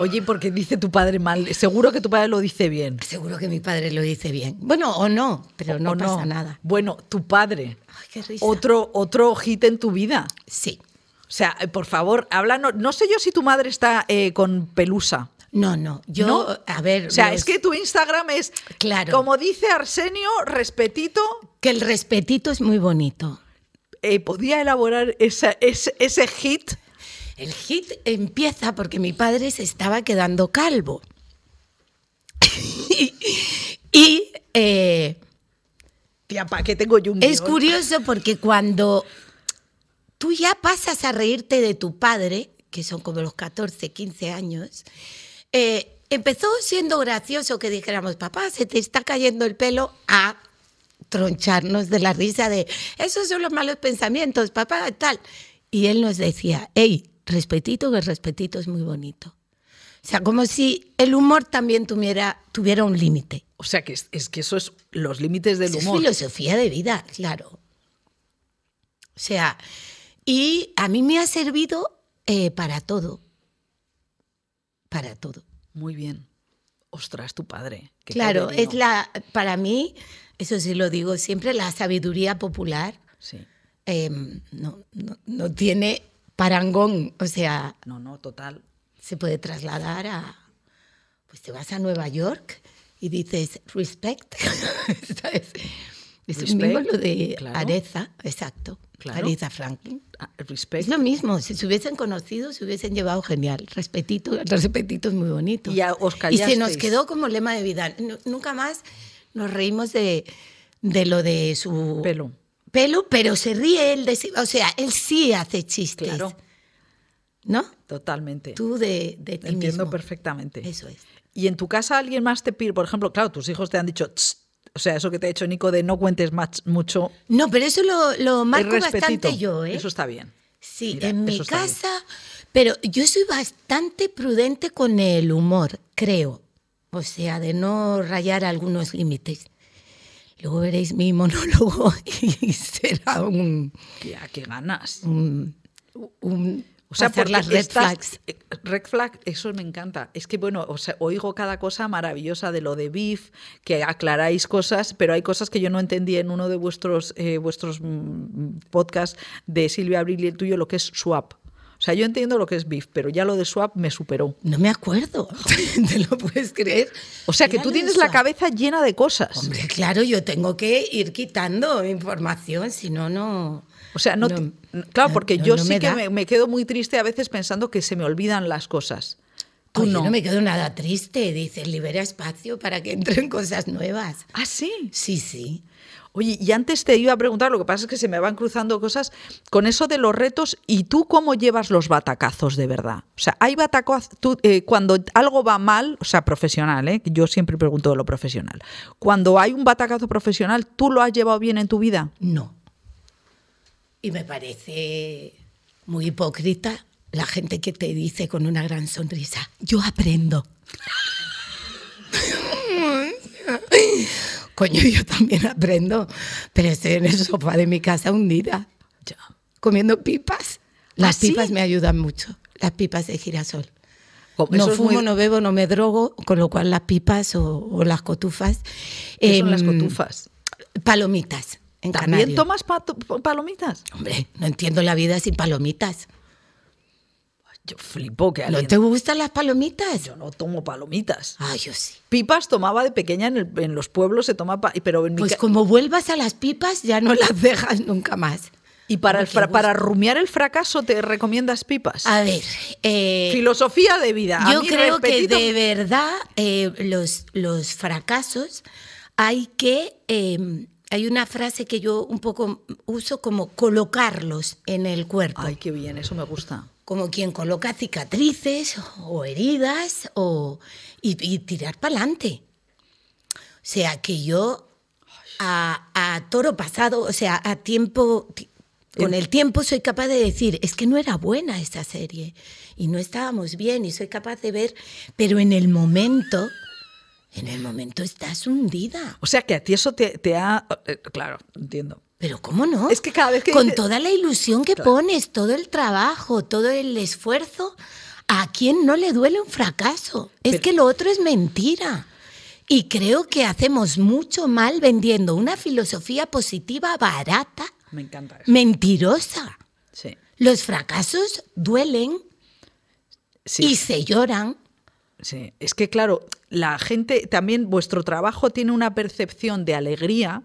Oye, ¿y por qué dice tu padre mal? Seguro que tu padre lo dice bien. Seguro que mi padre lo dice bien. Bueno, o no, pero no ¿O pasa nada. Bueno, tu padre. Ay, qué risa. Otro, otro hit en tu vida. Sí. O sea, eh, por favor, háblanos. No sé yo si tu madre está eh, con pelusa. No, no. Yo, ¿No? a ver. O sea, los- es que tu Instagram es, Claro. como dice Arsenio, respetito. que el respetito es muy bonito. Eh, ¿Podía elaborar esa- ese, ese hit? El hit empieza porque mi padre se estaba quedando calvo. y y, eh, Tía, ¿para qué tengo yo un es curioso porque cuando tú ya pasas a reírte de tu padre, que son como los 14, 15 años, eh, empezó siendo gracioso que dijéramos, papá, se te está cayendo el pelo a troncharnos de la risa de, esos son los malos pensamientos, papá, tal. Y él nos decía, hey, respetito, que el respetito es muy bonito. O sea, como si el humor también tuviera, tuviera un límite. O sea, que es, es que eso es los límites del Eso es humor. filosofía de vida, claro. O sea, y a mí me ha servido eh, para todo. Para todo. Muy bien. Ostras, tu padre. Claro, es la, para mí, eso sí lo digo siempre, la sabiduría popular Sí. eh, no, no- no tiene parangón. O sea, No, no, total. se puede trasladar a. Pues te vas a Nueva York y dices respect. ¿Sabes? Es Respect, lo mismo lo de claro. Areza, exacto. Claro. Aretha Franklin. Ah, Es Respect. lo mismo, si se hubiesen conocido, se hubiesen llevado genial. Respetito, el respetito es muy bonito. Y ya os Y se nos quedó como lema de vida. Nu- Nunca más nos reímos de, de lo de su Pelo. pelo, pero se ríe él de sí- O sea, él sí hace chistes. Claro. ¿No? Totalmente. Tú de, de ti Entiendo mismo. perfectamente. Eso es. ¿Y en tu casa alguien más te pide, por ejemplo, claro, tus hijos te han dicho, "Tss", o sea, eso que te ha hecho Nico de no cuentes más, mucho, No, pero eso lo, lo marco bastante yo, ¿eh? Eso está bien. Sí, Mira, en mi bien. casa, pero yo soy bastante prudente con el humor, creo. O sea, de no rayar algunos límites. Luego veréis mi monólogo y será un, Tía, qué ganas. un, un O sea, porque las red flags. eh, Red flag, eso me encanta. Es que, bueno, o sea, oigo cada cosa maravillosa de lo de Beef, que aclaráis cosas, pero hay cosas que yo no entendí en uno de vuestros, eh, vuestros mm, podcasts de Silvia Abril y el tuyo, lo que es swap. O sea, yo entiendo lo que es Beef, pero ya lo de swap me superó. No me acuerdo, ¿te lo puedes creer? O sea, que tú tienes la cabeza llena de cosas. Hombre, claro, yo tengo que ir quitando información, si no, no... O sea, no, claro, porque no- yo no sí me que me, me quedo muy triste a veces pensando que se me olvidan las cosas. Tú no. no me quedo nada triste. Dice, libera espacio para que entren cosas nuevas. Ah, sí. Sí, sí. Oye, y antes te iba a preguntar, lo que pasa es que se me van cruzando cosas con eso de los retos y tú cómo llevas los batacazos de verdad. O sea, hay batacazos, eh, cuando algo va mal, o sea, profesional, ¿eh? yo siempre pregunto de lo profesional. Cuando hay un batacazo profesional, ¿tú lo has llevado bien en tu vida? No. Y me parece muy hipócrita la gente que te dice con una gran sonrisa, yo aprendo. Coño, yo también aprendo, pero estoy en el sofá de mi casa hundida, comiendo pipas. Las ¿Ah, sí? pipas me ayudan mucho, las pipas de girasol. Como No fumo, muy- no bebo, no me drogo, con lo cual las pipas o, o las cotufas. ¿Qué son las em, cotufas? Palomitas. En ¿También canario. tomas palomitas? Hombre, no entiendo la vida sin palomitas. Yo flipo que ¿No alguien... te gustan las palomitas? Yo no tomo palomitas. Ah, yo sí. Pipas tomaba de pequeña en, el- en los pueblos, se toma... pa- pero en mi Pues como vuelvas a las pipas, ya no las dejas nunca más. Y para, el para rumiar el fracaso, ¿te recomiendas pipas? A ver, eh, Filosofía de vida. Yo creo que de verdad eh, los, los fracasos hay que... eh, hay una frase que yo un poco uso como colocarlos en el cuerpo. Ay, qué bien, eso me gusta. como quien coloca cicatrices o heridas o, y, y tirar para adelante. O sea, que yo a, a toro pasado, o sea, a tiempo, ti- con el tiempo soy capaz de decir, es que no era buena esta serie y no estábamos bien y soy capaz de ver, pero en el momento, en el momento estás hundida. O sea, que a ti eso te, te ha... eh, Claro, entiendo. Pero ¿cómo no? Es que cada vez que Con toda la ilusión que pones, todo el trabajo, todo el esfuerzo, ¿a quién no le duele un fracaso? Es que lo otro es mentira. Y creo que hacemos mucho mal vendiendo una filosofía positiva barata, Me encanta eso. mentirosa. Sí. Los fracasos duelen Sí, y se lloran. Sí. Es que, claro, la gente, también vuestro trabajo tiene una percepción de alegría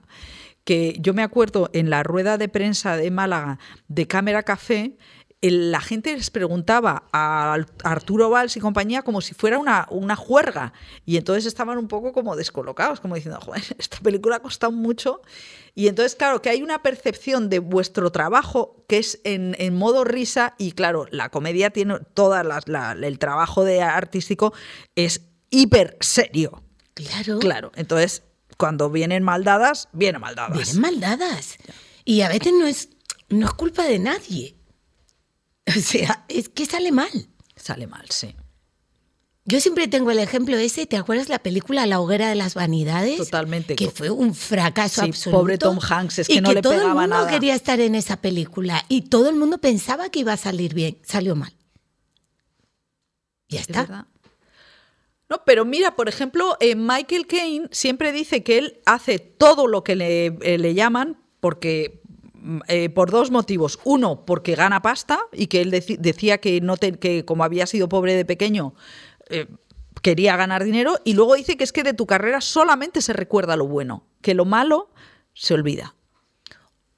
que yo me acuerdo en la rueda de prensa de Málaga de Cámara Café, la gente les preguntaba a Arturo Valls y compañía como si fuera una, una juerga. Y entonces estaban un poco como descolocados, como diciendo, joder, esta película ha costado mucho. Y entonces, claro, que hay una percepción de vuestro trabajo que es en, en modo risa y, claro, la comedia tiene toda las- la- el trabajo de artístico es hiper serio. Claro. Claro, entonces cuando vienen maldadas, vienen maldadas. Vienen maldadas. Y a veces no es, no es culpa de nadie. O sea, es que sale mal. Sale mal, sí. Yo siempre tengo el ejemplo ese, ¿te acuerdas la película La hoguera de las vanidades? Totalmente. Que fue un fracaso Sí, absoluto. pobre Tom Hanks, es que y no que le todo el pegaba mundo nada. quería estar en esa película y todo el mundo pensaba que iba a salir bien. Salió mal. Ya Es está. verdad. No, pero mira, por ejemplo, eh, Michael Caine siempre dice que él hace todo lo que le, eh, le llaman porque eh, por dos motivos. Uno, porque gana pasta y que él decía que, no te- que como había sido pobre de pequeño, eh, quería ganar dinero. Y luego dice que es que de tu carrera solamente se recuerda lo bueno, que lo malo se olvida.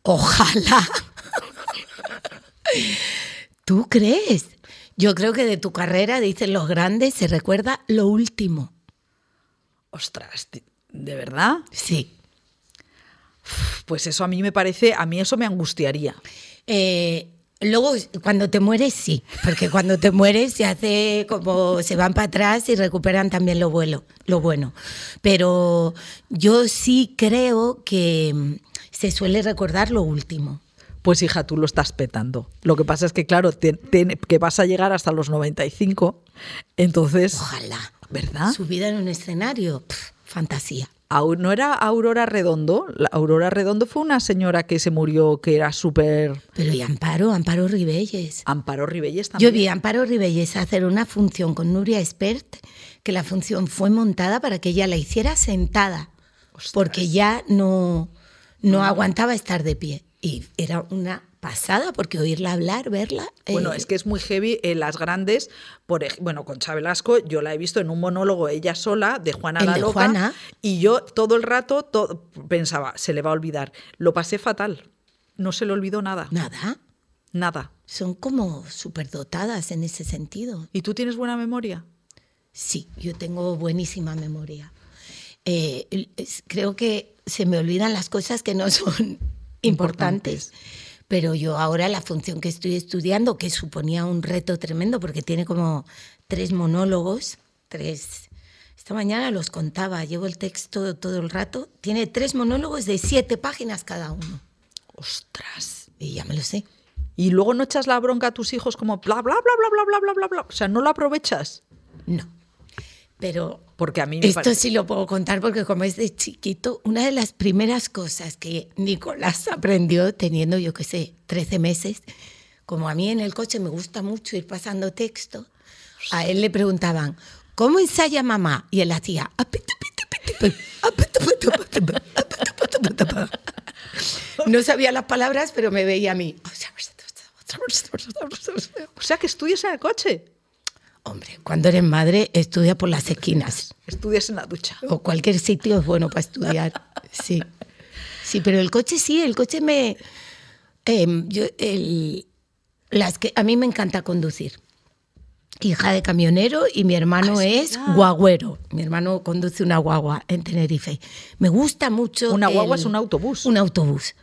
Ojalá. ¿Tú crees? Yo creo que de tu carrera, dicen los grandes, se recuerda lo último. Ostras, ¿de verdad? Sí. Pues eso a mí me parece, a mí eso me angustiaría. Eh, luego, cuando te mueres, sí, porque cuando te mueres se hace como se van para atrás y recuperan también lo bueno, lo bueno. Pero yo sí creo que mm, se suele recordar lo último. Pues hija, tú lo estás petando. Lo que pasa es que, claro, te- te- que vas a llegar hasta los 95, entonces... Ojalá. ¿Verdad? Su vida en un escenario, fantasía. ¿No era Aurora Redondo? La Aurora Redondo fue una señora que se murió, que era súper... Pero y Amparo, Amparo Ribelles. Amparo Ribelles Yo también. vi a Amparo Ribelles hacer una función con Nuria Espert, que la función fue montada para que ella la hiciera sentada, Ostras. porque ya no, no aguantaba estar de pie. Y era una pasada, porque oírla hablar, verla... eh, Bueno, es que es muy heavy en las grandes, por bueno, con Velasco, yo la he visto en un monólogo ella sola de Juana El la de Loca Juana. y yo todo el rato to- pensaba, se le va a olvidar. Lo pasé fatal. No se le olvidó nada. Nada, Nada. son como superdotadas en ese sentido. ¿Y tú tienes buena memoria? Sí, yo tengo buenísima memoria. Eh, creo que se me olvidan las cosas que no son importantes. Pero yo ahora la función que estoy estudiando, que suponía un reto tremendo, porque tiene como tres monólogos, tres... Esta mañana los contaba, llevo el texto todo el rato, tiene tres monólogos de siete páginas cada uno. Ostras. Y ya me lo sé. Y luego no echas la bronca a tus hijos como bla, bla, bla, bla, bla, bla, bla, bla, bla. O sea, no lo aprovechas. No. Pero Porque a mí Esto parece- sí lo puedo contar porque como es de chiquito, una de las primeras cosas que Nicolás aprendió teniendo, yo qué sé, 13 meses, como a mí en el coche me gusta mucho ir pasando texto, a él le preguntaban, ¿cómo ensaya mamá? Y él hacía... No sabía las palabras, pero me veía a mí. O sea, que estudias en el coche. Hombre, cuando eres madre, estudia por las esquinas. Estudias en la ducha. O cualquier sitio es bueno para estudiar. Sí. Sí, pero el coche sí, el coche me. em, yo, el- las que, a mí me encanta conducir. Hija de camionero y mi hermano Ah, es ya. guaguero. Mi hermano conduce una guagua en Tenerife. Me gusta mucho. Una guagua el- es un autobús. Un autobús.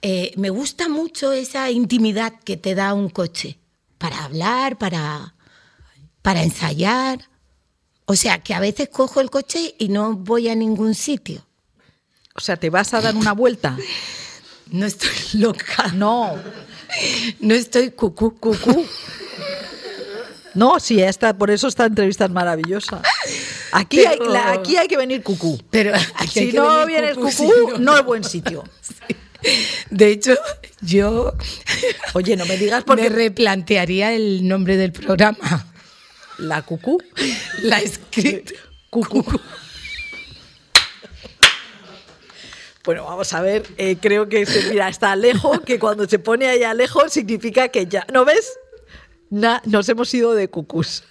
Eh, me gusta mucho esa intimidad que te da un coche para hablar, para, para ensayar. O sea, que a veces cojo el coche y no voy a ningún sitio. O sea, te vas a dar una vuelta. No estoy loca. No, No estoy cucú, cucú. no, sí, esta, por eso esta entrevista es maravillosa. Aquí, hay, la- aquí hay que venir cucú. Pero aquí Si no venir cucú, cucú, si no- no es buen sitio. De hecho, yo Oye, no me digas me porque replantearía el nombre del programa. La cucú. La script. Cucú. Bueno, vamos a ver, eh, creo que se, mira, está Alejo, que cuando se pone ahí Alejo significa que ya, ¿no ves? Na- nos hemos ido de cucús.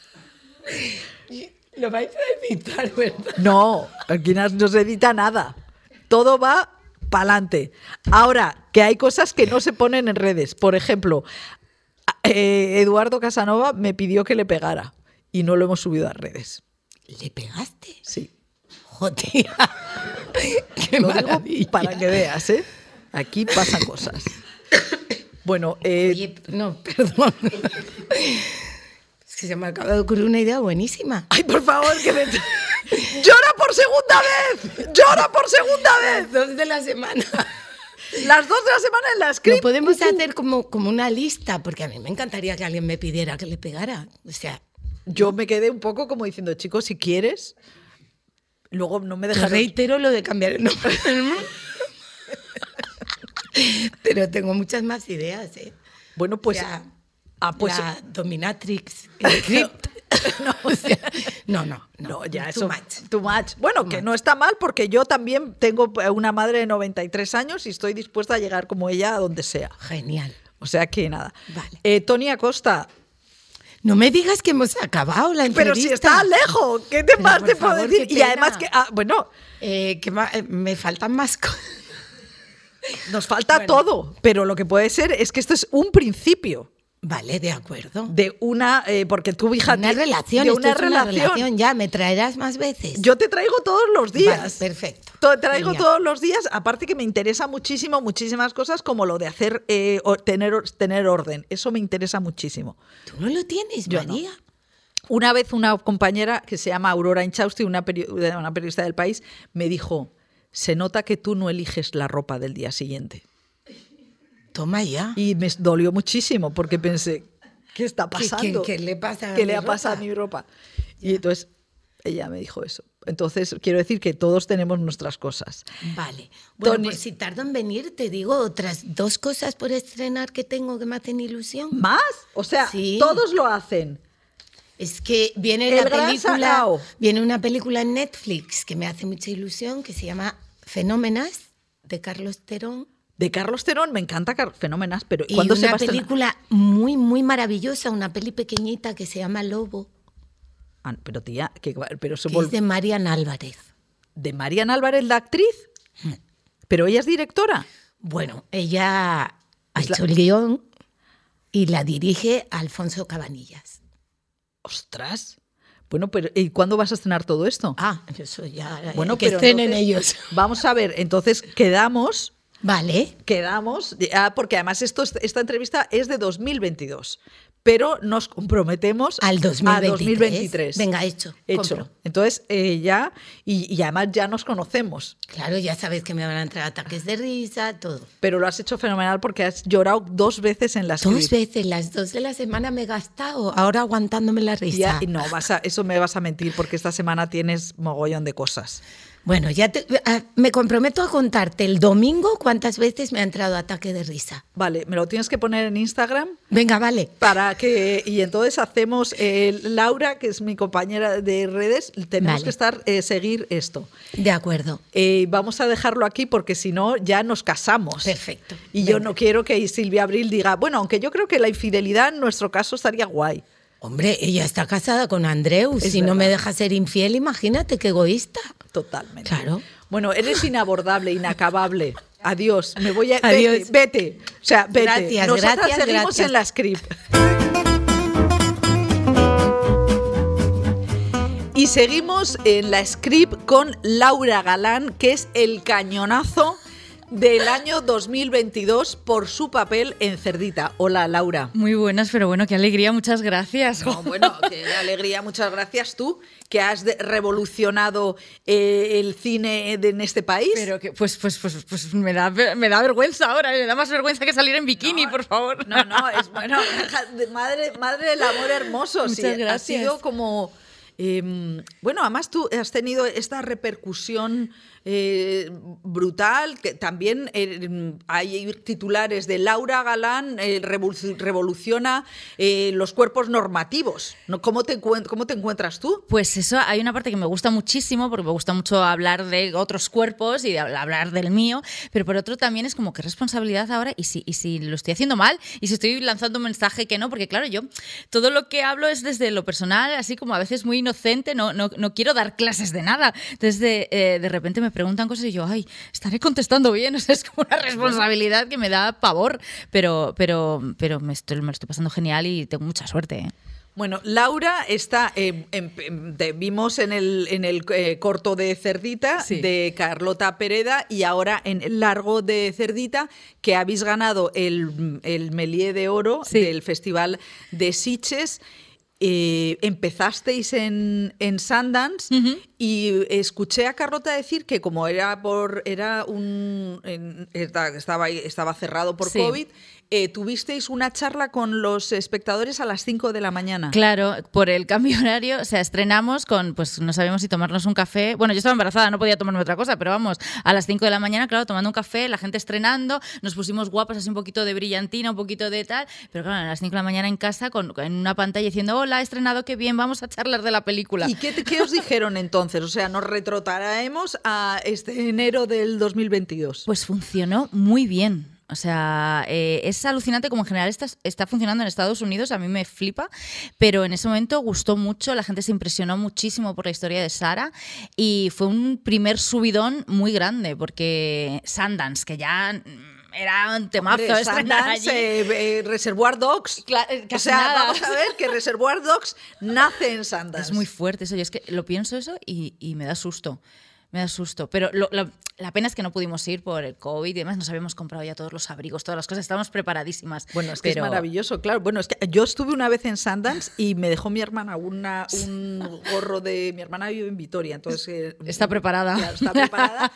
Lo vais a editar, ¿verdad? No, aquí no no se edita nada. Todo va para adelante. Ahora, que hay cosas que no se ponen en redes. Por ejemplo, eh, Eduardo Casanova me pidió que le pegara y no lo hemos subido a redes. ¿Le pegaste? Sí. Joder. Qué Lo digo para que veas, ¿eh? Aquí pasan cosas. Bueno, eh, Oye, no, perdón. Es que se me acaba de ocurrir una idea buenísima. ay, por favor, que me... ¡Llora por segunda vez! ¡Llora por segunda vez! Dos de la semana. Las dos de la semana en la Lo script. podemos hacer como, como una lista, porque a mí me encantaría que alguien me pidiera que le pegara. O sea, Yo me quedé un poco como diciendo, chicos, si quieres, luego no me dejaré. reitero lo de cambiar el nombre. Pero tengo muchas más ideas, ¿eh? Bueno, pues. O sea, ah, pues. la dominatrix script. no, o sea, no, no, no, No, ya too eso. much. Too much. Bueno, que no está mal porque yo también tengo una madre de 93 años y estoy dispuesta a llegar como ella a donde sea. Genial. O sea que nada. Vale. Eh, Tony Acosta, No me digas que hemos acabado la entrevista. pero si está lejos, ¿qué te más te puedo decir? Y además que, ah, bueno, Eh, que eh, me faltan más cosas. nos falta Bueno. todo, pero lo que puede ser es que esto es un principio Vale, de acuerdo. de una, eh, porque tú, hija, una relación, de una es una relación. relación. Ya, ¿me traerás más veces? Yo te traigo todos los días. Vale, perfecto. To- Traigo todos los días, aparte que me interesa muchísimo, muchísimas cosas como lo de hacer, eh, tener, tener orden. Eso me interesa muchísimo. ¿Tú no lo tienes, Yo no. María? Una vez una compañera que se llama Aurora Inchausti, una, peri- una periodista del país, me dijo, se nota que tú no eliges la ropa del día siguiente. Toma ya. Y me dolió muchísimo porque pensé, ¿qué está ¿Qué- qué- pasando? qué le pasa a ¿Qué mi le ha pasado a ropa? mi ropa? Y entonces ella me dijo eso. Entonces quiero decir que todos tenemos nuestras cosas. Vale. Bueno, Tony- pues si tardo en venir, te digo otras dos cosas por estrenar que tengo que me hacen ilusión. ¿Más? O sea, Sí. todos lo hacen. Es que viene El la película, viene una película en Netflix que me hace mucha ilusión que se llama Fenómenas de Carlos Terón De Carlos Terón, me encanta Car- Fenómenas, pero y ¿cuándo se va una a película muy muy maravillosa, una peli pequeñita que se llama Lobo, Ah, pero tía, que, pero que es de Marian Álvarez. de Marian Álvarez, la actriz. Pero ella es directora. Bueno, ella ha Es la- hecho el guion y la dirige Alfonso Cabanillas. Ostras. Bueno, pero ¿y cuándo vas a estrenar todo esto? Ah, eso ya. bueno, que pero estrenen entonces, ellos. Vamos a ver, entonces quedamos, Vale. quedamos, ah, porque además esto, es- esta entrevista es de 2022, pero nos comprometemos Al 2023. a 2023. Venga, hecho. Hecho. compro. Entonces eh, ya, y, y además ya nos conocemos. Claro, ya sabes que me van a entrar ataques de risa, todo. Pero lo has hecho fenomenal porque has llorado dos veces en las Dos veces, las dos de la semana me he gastado, ahora aguantándome la risa. Ya, no, vas a, eso me vas a mentir porque esta semana tienes mogollón de cosas. Bueno, ya te- ah, me comprometo a contarte el domingo cuántas veces me ha entrado ataque de risa. Vale, me lo tienes que poner en Instagram Venga, vale. para que y entonces hacemos eh, Laura, que es mi compañera de redes, tenemos Vale. que estar eh, seguir esto. De acuerdo. Eh, vamos a dejarlo aquí porque si no ya nos casamos. Perfecto. Y yo no quiero que Silvia Abril diga, bueno, aunque yo creo que la infidelidad en nuestro caso estaría guay. Hombre, ella está casada con Andreu. Es si no me deja ser infiel, imagínate qué egoísta. Totalmente. Claro. Bueno, eres inabordable, inacabable. Adiós. Me voy a. Adiós. Vete, vete. O sea, vete. Gracias, Nosotras gracias, seguimos gracias. en la script. Y seguimos en la script con Laura Galán, que es el cañonazo del año 2022 por su papel en Cerdita. Hola, Laura. Muy buenas, pero bueno, qué alegría, muchas gracias. No, bueno, qué alegría, muchas gracias tú, que has revolucionado eh, el cine de- en este país. Pero que, pues, pues, pues, pues me, da, me da vergüenza ahora, me da más vergüenza que salir en bikini, por favor. No, no, es bueno, madre, madre del amor hermoso. sí, Muchas Ha gracias. sido como. eh, bueno, además tú has tenido esta repercusión eh, brutal, que también eh, hay titulares de Laura Galán eh, revolu- revoluciona los cuerpos normativos. ¿no? ¿Cómo, te, ¿Cómo te encuentras tú? Pues eso, hay una parte que me gusta muchísimo, porque me gusta mucho hablar de otros cuerpos y de habl- hablar del mío, pero por otro también es como qué responsabilidad ahora y si, y si lo estoy haciendo mal y si estoy lanzando un mensaje que no, porque claro, yo todo lo que hablo es desde lo personal, así como a veces muy inocente, no, no, no quiero dar clases de nada. Entonces de, de repente me preguntan cosas y yo, ay, estaré contestando bien, o sea, es como una responsabilidad que me da pavor, pero, pero, pero me, estoy, me lo estoy pasando genial y tengo mucha suerte. ¿eh? Bueno, Laura está, eh, en- en- te vimos en el, en el eh, corto de Cerdita Sí. de Carlota Pereda y ahora en el largo de Cerdita que habéis ganado el, el Melié de Oro Sí. del Festival de Sitges. Eh, empezasteis en, en Sundance y escuché a Carlota decir que como era por era un en- estaba estaba cerrado por Sí. COVID eh, tuvisteis una charla con los espectadores a las 5 de la mañana. Claro, por el cambio horario, o sea, estrenamos con, pues no sabíamos si tomarnos un café. Bueno, yo estaba embarazada, no podía tomarme otra cosa, pero vamos, a las 5 de la mañana, claro, tomando un café, la gente estrenando, nos pusimos guapas, así un poquito de brillantina, un poquito de tal, pero claro, a las 5 de la mañana en casa, con, en una pantalla diciendo, hola, he estrenado, qué bien, vamos a charlar de la película. ¿Y qué, qué os dijeron entonces? O sea, nos retrotraemos a este enero del 2022. Pues funcionó muy bien. O sea, eh, es alucinante como en general está, está funcionando en Estados Unidos, a mí me flipa, pero en ese momento gustó mucho, la gente se impresionó muchísimo por la historia de Sara y fue un primer subidón muy grande, porque Sundance, que ya era un temazo Hombre, Sundance, allí. eh, eh, Reservoir Dogs. Eh, o sea, nada. vamos a ver que Reservoir Dogs nace en Sundance. Es muy fuerte eso. Yo es que lo pienso eso y, y me da susto. Me da susto. Pero lo- la, la pena es que no pudimos ir por el COVID y demás. Nos habíamos comprado ya todos los abrigos, todas las cosas. Estábamos preparadísimas. Bueno, es que pero es maravilloso, claro. Bueno, es que yo estuve una vez en Sundance y me dejó mi hermana una, un gorro de... Mi hermana vive en Vitoria, entonces... eh, Está preparada. claro, está preparada.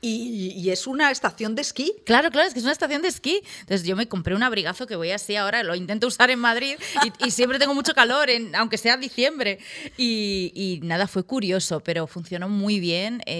Y, y es una estación de esquí. Claro, claro, es que es una estación de esquí. Entonces yo me compré un abrigazo que voy así ahora, lo intento usar en Madrid y, y siempre tengo mucho calor, en, aunque sea diciembre. Y, y nada, fue curioso, pero funcionó muy bien. Eh,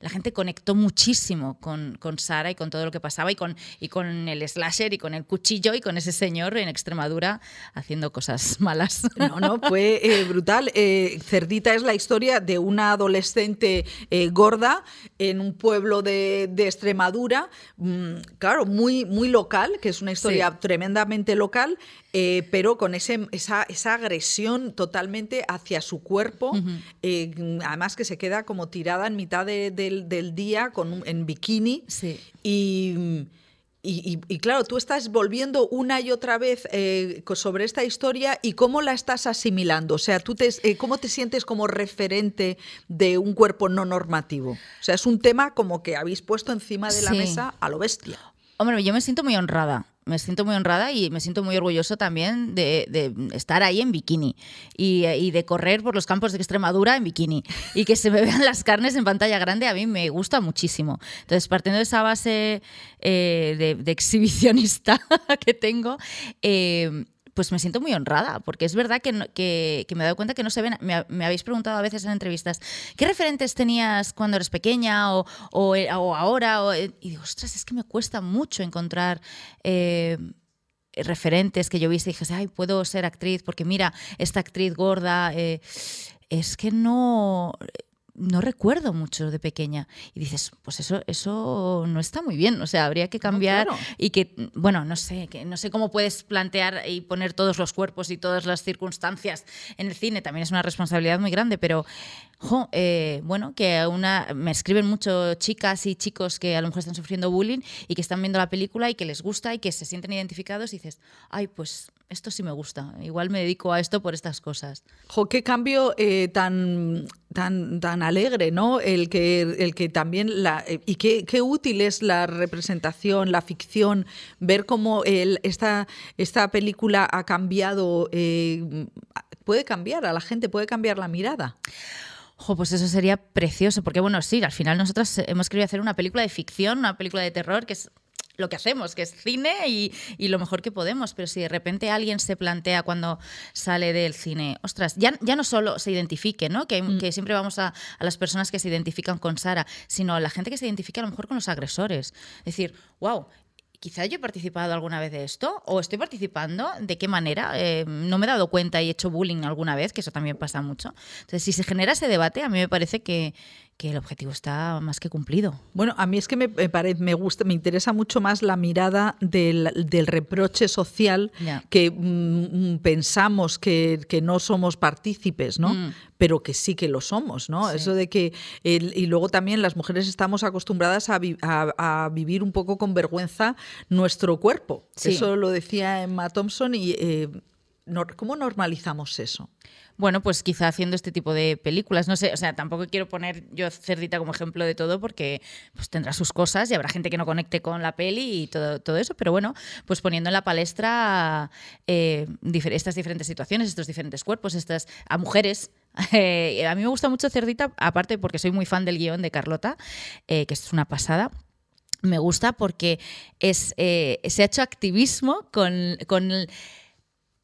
la gente conectó muchísimo con, con Sara y con todo lo que pasaba y con, y con el slasher y con el cuchillo y con ese señor en Extremadura haciendo cosas malas. No, no, fue eh, brutal. Eh, Cerdita es la historia de una adolescente eh, gorda en un pueblo de, de Extremadura, mm, claro, muy, muy local, que es una historia Sí. tremendamente local, eh, pero con ese, esa, esa agresión totalmente hacia su cuerpo, eh, además que se queda como tirada en mitad de- del, del día con un- en bikini. Sí. Y, y, claro, tú estás volviendo una y otra vez eh, sobre esta historia y cómo la estás asimilando. O sea, tú te, eh, ¿cómo te sientes como referente de un cuerpo no normativo? O sea, es un tema como que habéis puesto encima de la mesa a lo bestia. Hombre, yo me siento muy honrada me siento muy honrada y me siento muy orgulloso también de, estar ahí en bikini y, de correr por los campos de Extremadura en bikini y que se me vean las carnes en pantalla grande a mí me gusta muchísimo. Entonces, partiendo de esa base eh, de, exhibicionista que tengo, eh, pues me siento muy honrada, porque es verdad que, que, me he dado cuenta que no se ven. Me, habéis preguntado a veces en entrevistas, ¿qué referentes tenías cuando eres pequeña o, o, eh, ahora? Eh? y digo, ostras, es que me cuesta mucho encontrar. Eh, referentes que yo viste y dije, ay, puedo ser actriz porque mira, esta actriz gorda, es que no, no recuerdo mucho de pequeña. Y dices, pues eso, eso no está muy bien. O sea, habría que cambiar y que, bueno, no sé, que no sé cómo puedes plantear y poner todos los cuerpos y todas las circunstancias en el cine. También es una responsabilidad muy grande, pero eh, bueno, que una, me escriben mucho chicas y chicos que a lo mejor están sufriendo bullying y que están viendo la película y que les gusta y que se sienten identificados y dices, ay, pues esto sí me gusta, igual me dedico a esto por estas cosas. Jo, qué cambio eh, tan, tan, tan alegre, ¿no? El que, el que también la... Eh, y qué, qué, útil es la representación, la ficción, ver cómo el, esta, esta película ha cambiado, puede cambiar a la gente, puede cambiar la mirada pues eso sería precioso, porque bueno, sí, al final nosotros hemos querido hacer una película de ficción, una película de terror, que es lo que hacemos, que es cine y, lo mejor que podemos, pero si de repente alguien se plantea cuando sale del cine, ostras, ya, ya no solo se identifique, ¿no? Que, mm. que siempre vamos a, a, las personas que se identifican con Sara, sino a la gente que se identifica a lo mejor con los agresores. Es decir, wow, quizá yo he participado alguna vez de esto, o estoy participando, ¿de qué manera? Eh, no me he dado cuenta y he hecho bullying alguna vez, que eso también pasa mucho. Entonces, si se genera ese debate, a mí me parece que, que el objetivo está más que cumplido. Bueno, a mí es que me, parece, me gusta, me interesa mucho más la mirada del, reproche social que mm, mm, pensamos que, no somos partícipes, ¿no? Mm. Pero que sí que lo somos, ¿no? Eso de que y luego también las mujeres estamos acostumbradas a, vivir un poco con vergüenza nuestro cuerpo. Eso lo decía Emma Thompson y eh, ¿cómo normalizamos eso? Bueno, pues quizá haciendo este tipo de películas. No sé, o sea, tampoco quiero poner yo Cerdita como ejemplo de todo porque pues tendrá sus cosas y habrá gente que no conecte con la peli y todo, todo eso, pero bueno, pues poniendo en la palestra eh, estas diferentes situaciones, estos diferentes cuerpos, estas a mujeres. Eh, a mí me gusta mucho Cerdita, aparte porque soy muy fan del guion de Carlota, eh, que es una pasada me gusta porque es, se ha hecho activismo con, con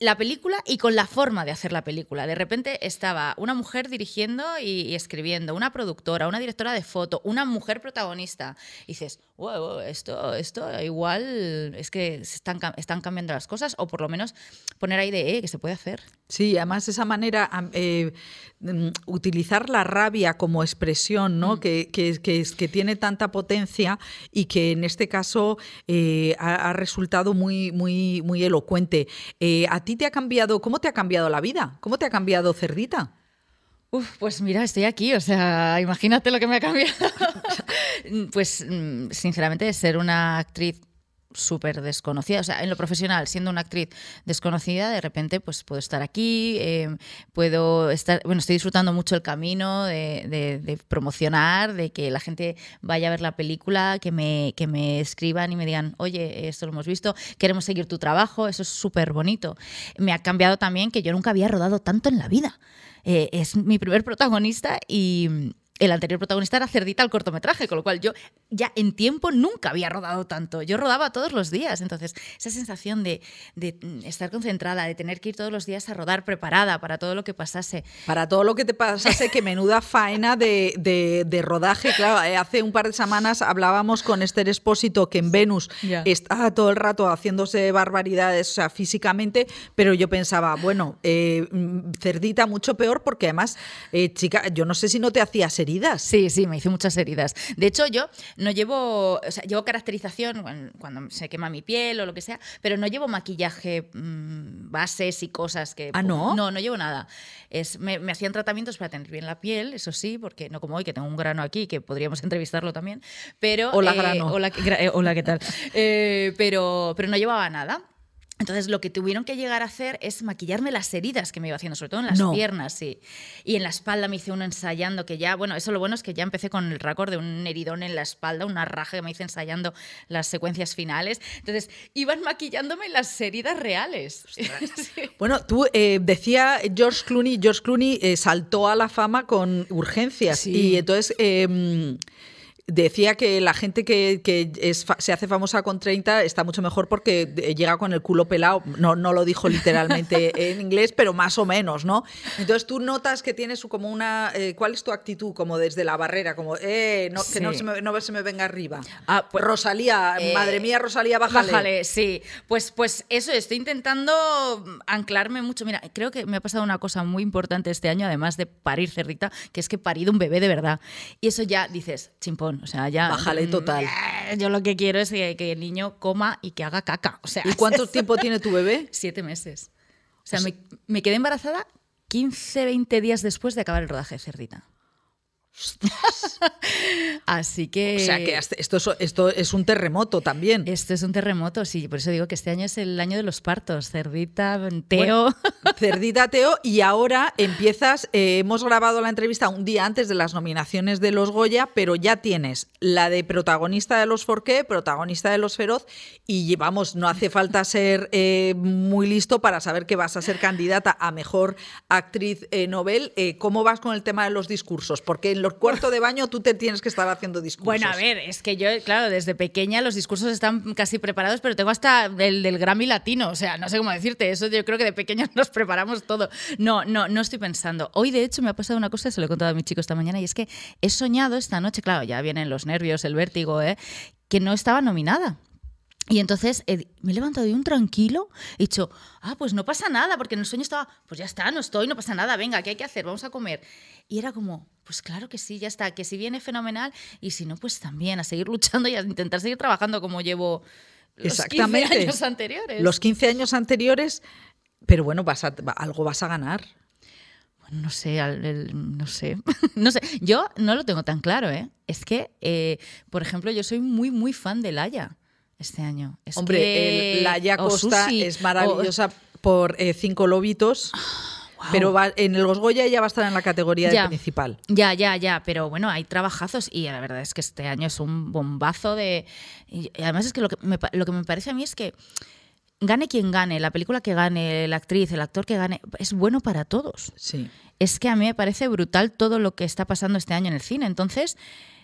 la película y con la forma de hacer la película. De repente estaba una mujer dirigiendo y, escribiendo, una productora, una directora de foto, una mujer protagonista. Y dices, wow, esto, esto igual es que están, están cambiando las cosas, o por lo menos poner ahí de, eh, que se puede hacer. Sí, además esa manera, eh, mm, utilizar la rabia como expresión, ¿no? Mm. Que, que, que, tiene tanta potencia y que en este caso eh, ha, resultado muy, muy, muy elocuente. ¿A ti te ha cambiado, cómo te ha cambiado la vida? ¿Cómo te ha cambiado Cerdita? Uf, pues mira, estoy aquí, o sea, imagínate lo que me ha cambiado. pues mm, sinceramente, ser una actriz súper desconocida, o sea, en lo profesional, siendo una actriz desconocida, de repente pues puedo estar aquí, em, puedo estar, bueno, estoy disfrutando mucho el camino de, promocionar, de que la gente vaya a ver la película, que me, que me escriban y me digan, oye, esto lo hemos visto, queremos seguir tu trabajo, eso es súper bonito. Me ha cambiado también que yo nunca había rodado tanto en la vida. Eh, es mi primer protagonista y el anterior protagonista era Cerdita al cortometraje, con lo cual yo ya en tiempo nunca había rodado tanto. Yo rodaba todos los días. Entonces, esa sensación de, estar concentrada, de tener que ir todos los días a rodar preparada para todo lo que pasase. Para todo lo que te pasase, que menuda faena de, rodaje. Claro, eh, hace un par de semanas hablábamos con Esther Espósito que en Venus está todo el rato haciéndose barbaridades, o sea, físicamente, pero yo pensaba, bueno, eh, mm, Cerdita mucho peor porque además, eh, chica, yo no sé si no te hacías heridas. Sí, sí, me hice muchas heridas. De hecho, yo no llevo, o sea, llevo caracterización cuan- cuando se quema mi piel o lo que sea, pero no llevo maquillaje, mm, bases y cosas que... Ah, ¿no? No, no llevo nada. Es, me, me hacían tratamientos para tener bien la piel, eso sí, porque no como hoy, que tengo un grano aquí, que podríamos entrevistarlo también, pero... Hola, eh, grano. Hola, hola, ¿qué tal? Eh, pero, pero no llevaba nada. Entonces lo que tuvieron que llegar a hacer es maquillarme las heridas que me iba haciendo, sobre todo en las No. piernas, sí. Y en la espalda me hice uno ensayando, que ya, bueno, eso lo bueno es que ya empecé con el récord de un heridón en la espalda, una raja que me hice ensayando las secuencias finales. Entonces iban maquillándome las heridas reales. Sí. Bueno, tú eh, decía George Clooney, George Clooney eh, saltó a la fama con urgencias Sí. y entonces eh, decía que la gente que, que es fa- se hace famosa con 30 está mucho mejor porque eh, llega con el culo pelado. No, no lo dijo literalmente en inglés, pero más o menos, ¿no? Entonces tú notas que tienes como una... eh, ¿Cuál es tu actitud? Como desde la barrera, como, eh, no, que no se, me, no se me venga arriba. Ah, pues- Rosalía, Eh, madre mía, Rosalía, bájale. Bájale, sí. Pues, pues eso, estoy intentando anclarme mucho. Mira, creo que me ha pasado una cosa muy importante este año, además de parir cerdita, que es que he parido un bebé de verdad. Y eso ya dices, chimpón, o sea, ya... Bájale mm, total. eh, Yo lo que quiero es que, que el niño coma y que haga caca. O sea, ¿Y cuánto tiempo tiene tu bebé? Siete meses. O sea, me, me quedé embarazada 15, 20 días después de acabar el rodaje de Cerdita. Así que... O sea que esto es, esto es un terremoto también. Esto es un terremoto, sí, por eso digo que este año es el año de los partos. Cerdita, Teo. Cerdita Teo, y ahora empiezas, eh, hemos grabado la entrevista un día antes de las nominaciones de los Goya, pero ya tienes la de protagonista de los Forqué, protagonista de los Feroz, y vamos, no hace falta ser eh, muy listo para saber que vas a ser candidata a Mejor Actriz eh, Nobel. ¿Cómo vas con el tema de los discursos? Porque en los cuartos de baño tú te tienes que estar haciendo discursos. Bueno, a ver, es que yo, claro, desde pequeña los discursos están casi preparados, pero tengo hasta el del Grammy latino, o sea, no sé cómo decirte, eso yo creo que de pequeños nos preparamos todo. No, no, no estoy pensando. Hoy, de hecho, me ha pasado una cosa, se lo he contado a mi chico esta mañana, y es que he soñado esta noche, claro, ya vienen los nervios, el vértigo, ¿eh? que no estaba nominada. Y entonces eh, me he levantado de un tranquilo, he dicho, ah, pues no pasa nada, porque en el sueño estaba, pues ya está, no estoy, no pasa nada, venga, ¿qué hay que hacer? Vamos a comer. Y era como, pues claro que sí, ya está, que si viene fenomenal y si no, pues también a seguir luchando y a intentar seguir trabajando como llevo los Exactamente. 15 años anteriores. Los 15 años anteriores, pero bueno, vas a- algo vas a ganar. Bueno, no sé, al- el- no sé, no sé. Yo no lo tengo tan claro, ¿eh? Es que, eh, por ejemplo, yo soy muy, muy fan de Laia este año. Es Hombre, que- el- la Ya Costa es maravillosa por eh, Cinco Lobitos, pero va- en el Los Goya ella va a estar en la categoría Ya. de principal. Ya, ya, ya, pero bueno, hay trabajazos y la verdad es que este año es un bombazo de... Y además es que lo que me, lo que me parece a mí es que gane quien gane, la película que gane, la actriz, el actor que gane, es bueno para todos. Sí. Es que a mí me parece brutal todo lo que está pasando este año en el cine. Entonces,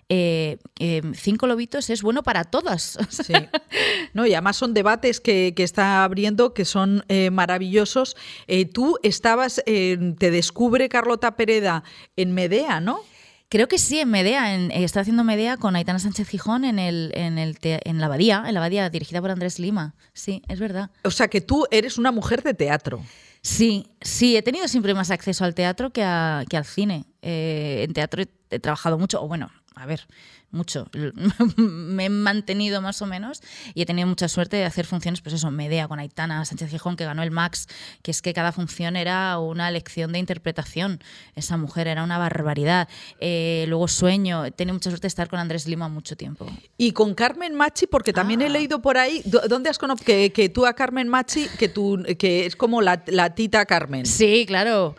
eh, eh, Cinco Lobitos es bueno para todas. Sí. No, y además son debates que, que está abriendo que son eh, maravillosos. Eh, tú estabas, eh, te descubre Carlota Pereda en Medea, ¿no? Creo que sí, en Medea, en, está haciendo Medea con Aitana Sánchez Gijón en, el, en, el te- en la Abadía, en la Abadía, dirigida por Andrés Lima. Sí, es verdad. O sea que tú eres una mujer de teatro. Sí, sí, he tenido siempre más acceso al teatro que, a- que al cine. Eh, en teatro he, he trabajado mucho, o bueno, a ver, mucho. Me he mantenido más o menos y he tenido mucha suerte de hacer funciones, pues eso, Medea con Aitana Sánchez Gijón, que ganó el Max, que es que cada función era una lección de interpretación. Esa mujer era una barbaridad. Eh, luego Sueño, he tenido mucha suerte de estar con Andrés Lima mucho tiempo. Y con Carmen Machi, porque también he Ah. leído por ahí, ¿dó- ¿dónde has conocido que, que tú a Carmen Machi, que, tú, que es como la, la tita Carmen? Sí, claro.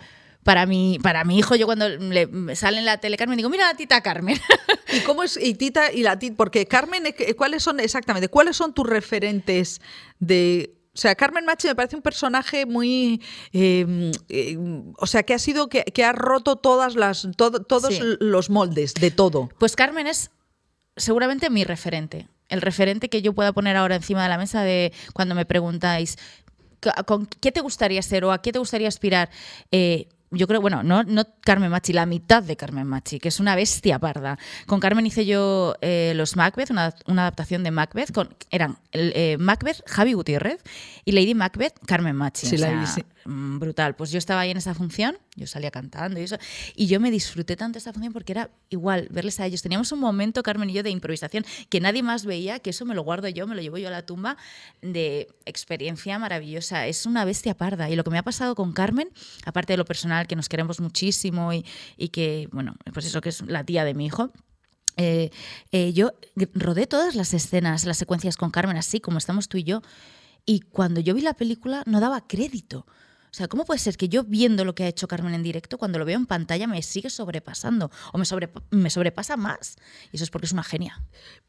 Para mi, para mi hijo, yo cuando le sale en la tele Carmen, digo, mira la tita Carmen. ¿Y cómo es y Tita y la Tita? Porque Carmen, ¿cuáles son exactamente? ¿Cuáles son tus referentes de o sea, Carmen Machi me parece un personaje muy, eh, eh, o sea, que ha sido que, que ha roto todas las, todo- todos Sí. los moldes de todo. Pues Carmen es seguramente mi referente. El referente que yo pueda poner ahora encima de la mesa de cuando me preguntáis "¿Con- ¿con qué te gustaría ser o a qué te gustaría aspirar? Eh, yo creo, bueno, no, no Carmen Machi, la mitad de Carmen Machi, que es una bestia parda. Con Carmen hice yo eh, los Macbeth, una, una adaptación de Macbeth. Con, eran el, eh, Macbeth, Javi Gutiérrez y Lady Macbeth, Carmen Machi. Sí, O la sea, vi, sí. Mm, brutal. Pues yo estaba ahí en esa función, yo salía cantando y eso, y yo me disfruté tanto esa función porque era igual verles a ellos. Teníamos un momento, Carmen y yo, de improvisación que nadie más veía, que eso me lo guardo yo, me lo llevo yo a la tumba, de experiencia maravillosa. Es una bestia parda. Y lo que me ha pasado con Carmen, aparte de lo personal, que nos queremos muchísimo y, y que, bueno, pues eso que es la tía de mi hijo, eh, eh, yo rodé todas las escenas, las secuencias con Carmen, así como estamos tú y yo. Y cuando yo vi la película no daba crédito. O sea, ¿cómo puede ser que yo viendo lo que ha hecho Carmen en directo, cuando lo veo en pantalla me sigue sobrepasando o me, me sobrepasa más? Y eso es porque es una genia.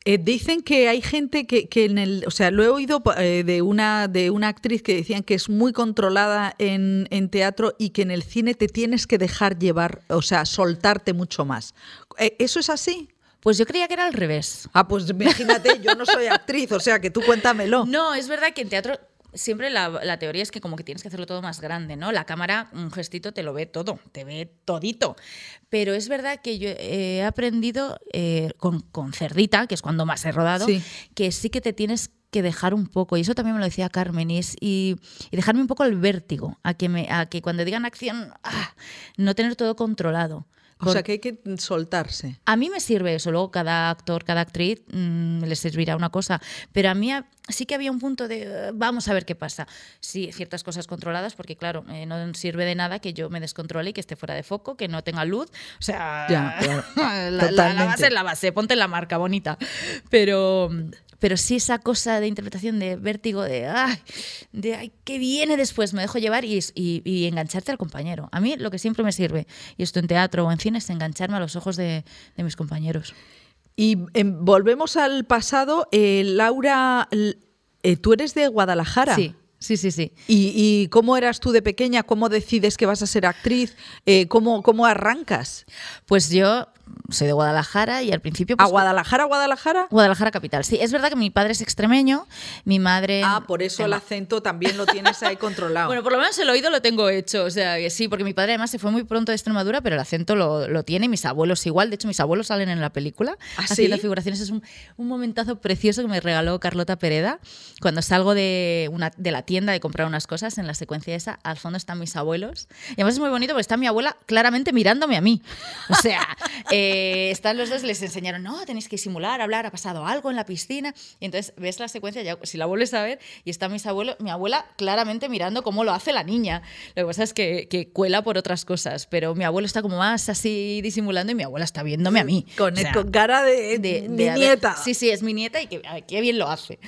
Eh, dicen que hay gente que, en el, o sea, lo he oído de, una, de una actriz que decían que es muy controlada en, en, teatro y que en el cine te tienes que dejar llevar, o sea, soltarte mucho más. ¿Eso es así? Pues yo creía que era al revés. Ah, pues imagínate, yo no soy actriz, o sea que tú cuéntamelo. No, es verdad que en teatro siempre la, teoría es que como que tienes que hacerlo todo más grande, ¿no? La cámara, un gestito, te lo ve todo, te ve todito. Pero es verdad que yo he aprendido eh, con, Cerdita, que es cuando más he rodado, que sí que te tienes que dejar un poco, y eso también me lo decía Carmen, y, y, dejarme un poco el vértigo, a que, me, a que cuando digan acción, ah, no tener todo controlado. O sea que hay que soltarse. A mí me sirve eso, luego cada actor, cada actriz mm, le servirá una cosa, pero a mí sí que había un punto de eh, vamos a ver qué pasa. Sí, ciertas cosas controladas, porque claro, eh, no sirve de nada que yo me descontrole y que esté fuera de foco, que no tenga luz. O sea, la, la, base es la base, ponte la marca bonita. Pero pero sí esa cosa de interpretación de vértigo, de ay, de ay, ¿qué viene después? Me dejo llevar y, y, engancharte al compañero. A mí lo que siempre me sirve, y esto en teatro o en cine, es engancharme a los ojos de, de mis compañeros. Y em, volvemos al pasado. Eh, Laura, eh, tú eres de Guadalajara. Sí. Sí, sí, sí. ¿Y, cómo eras tú de pequeña? ¿Cómo decides que vas a ser actriz? Eh, ¿cómo, ¿Cómo arrancas? Pues yo soy de Guadalajara y al principio... Pues, ¿A Guadalajara, Guadalajara? Guadalajara capital, sí. Es verdad que mi padre es extremeño, mi madre... Ah, por eso el acento también lo tienes ahí controlado. bueno, por lo menos el oído lo tengo hecho, o sea, que sí, porque mi padre además se fue muy pronto de Extremadura, pero el acento lo, lo tiene, mis abuelos igual, de hecho mis abuelos salen en la película ¿Ah, haciendo figuraciones. Es un, un, momentazo precioso que me regaló Carlota Pereda. Cuando salgo de, una, de la tienda de comprar unas cosas, en la secuencia esa, al fondo están mis abuelos. Y además es muy bonito porque está mi abuela claramente mirándome a mí. O sea, eh, están los dos, les enseñaron, no, tenéis que simular, hablar, ha pasado algo en la piscina. Y entonces ves la secuencia, ya, si la vuelves a ver, y está mis abuelos, mi abuela claramente mirando cómo lo hace la niña. Lo que pasa es que, que cuela por otras cosas, pero mi abuelo está como más así disimulando y mi abuela está viéndome a mí. Con, con cara de, de, mi nieta. sí, sí, es mi nieta y que, qué bien lo hace.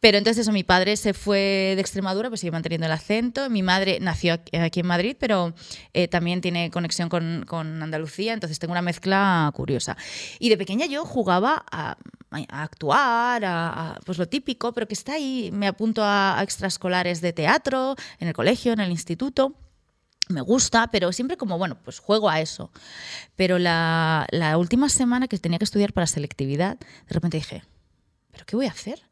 Pero entonces eso, mi padre se fue de Extremadura, pues sigue manteniendo el acento. Mi madre nació aquí en Madrid, pero eh, también tiene conexión con, con, Andalucía, entonces tengo una mezcla curiosa. Y de pequeña yo jugaba a, actuar, a, pues lo típico, pero que está ahí. Me apunto a, extraescolares de teatro, en el colegio, en el instituto me gusta, pero siempre como, bueno, pues juego a eso. Pero la, la, última semana que tenía que estudiar para selectividad, de repente dije, ¿pero qué voy a hacer?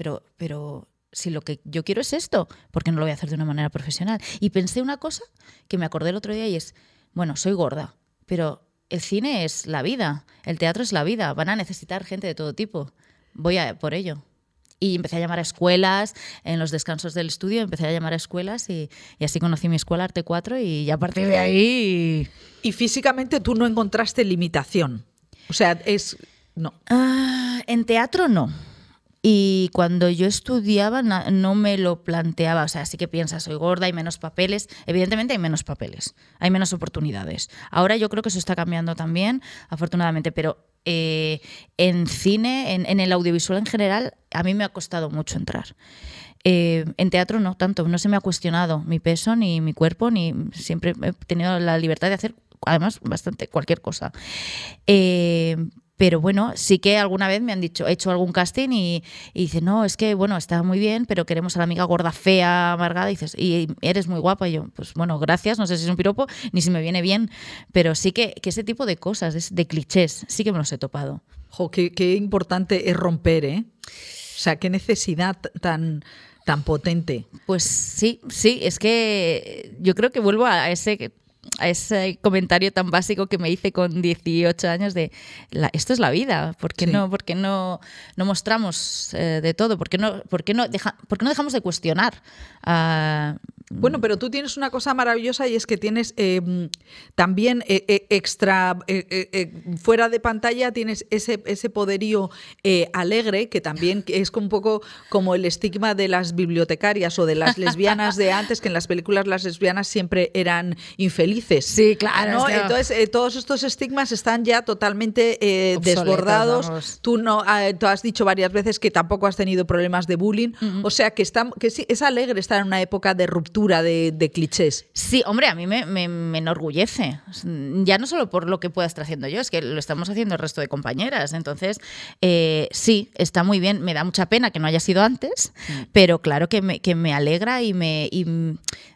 Pero, pero si lo que yo quiero es esto, ¿por qué no lo voy a hacer de una manera profesional? Y pensé una cosa que me acordé el otro día y es, bueno, soy gorda, pero el cine es la vida, el teatro es la vida, van a necesitar gente de todo tipo. Voy a por ello. Y empecé a llamar a escuelas, en los descansos del estudio empecé a llamar a escuelas y, así conocí mi escuela Arte 4 y a partir de ahí... Y físicamente tú no encontraste limitación. O sea, es... No. Ah, en teatro no. Y cuando yo estudiaba no me lo planteaba, o sea, sí que piensas, soy gorda, hay menos papeles, evidentemente hay menos papeles, hay menos oportunidades. Ahora yo creo que eso está cambiando también, afortunadamente, pero eh, en cine, en, el audiovisual en general, a mí me ha costado mucho entrar. Eh, en teatro no tanto, no se me ha cuestionado mi peso ni mi cuerpo, ni siempre he tenido la libertad de hacer, además, bastante cualquier cosa. Eh, pero bueno, sí que alguna vez me han dicho, he hecho algún casting y, y dice, no, es que bueno, está muy bien, pero queremos a la amiga gorda, fea, amargada. Y dices, y eres muy guapa. Y yo, pues bueno, gracias, no sé si es un piropo ni si me viene bien, pero sí que, que ese tipo de cosas, de clichés, sí que me los he topado. Jo, qué, qué importante es romper, ¿eh? O sea, qué necesidad tan tan potente. Pues sí, sí, es que yo creo que vuelvo a ese a ese comentario tan básico que me hice con 18 años de esto es la vida, ¿por qué no, por no, no mostramos eh, de todo? ¿Por qué no, por qué no, deja, por qué no dejamos de cuestionar? Uh, Bueno, pero tú tienes una cosa maravillosa y es que tienes eh, también eh, eh, extra, fuera de pantalla, tienes ese, ese poderío alegre que también es un poco como el estigma de las bibliotecarias o de las lesbianas de antes, que en las películas las lesbianas siempre eran infelices. Sí, claro. Entonces, todos estos estigmas están ya totalmente desbordados. Tú, no, ah, tú has dicho varias veces que tampoco has tenido problemas de bullying. O sea, que, está, que sí, es alegre estar en una época de ruptura de, clichés. Sí, hombre, a mí me, enorgullece. Ya no solo por lo que pueda estar haciendo yo, es que lo estamos haciendo el resto de compañeras. Entonces, eh, sí, está muy bien. Me da mucha pena que no haya sido antes, mm. pero claro que me, que me alegra y me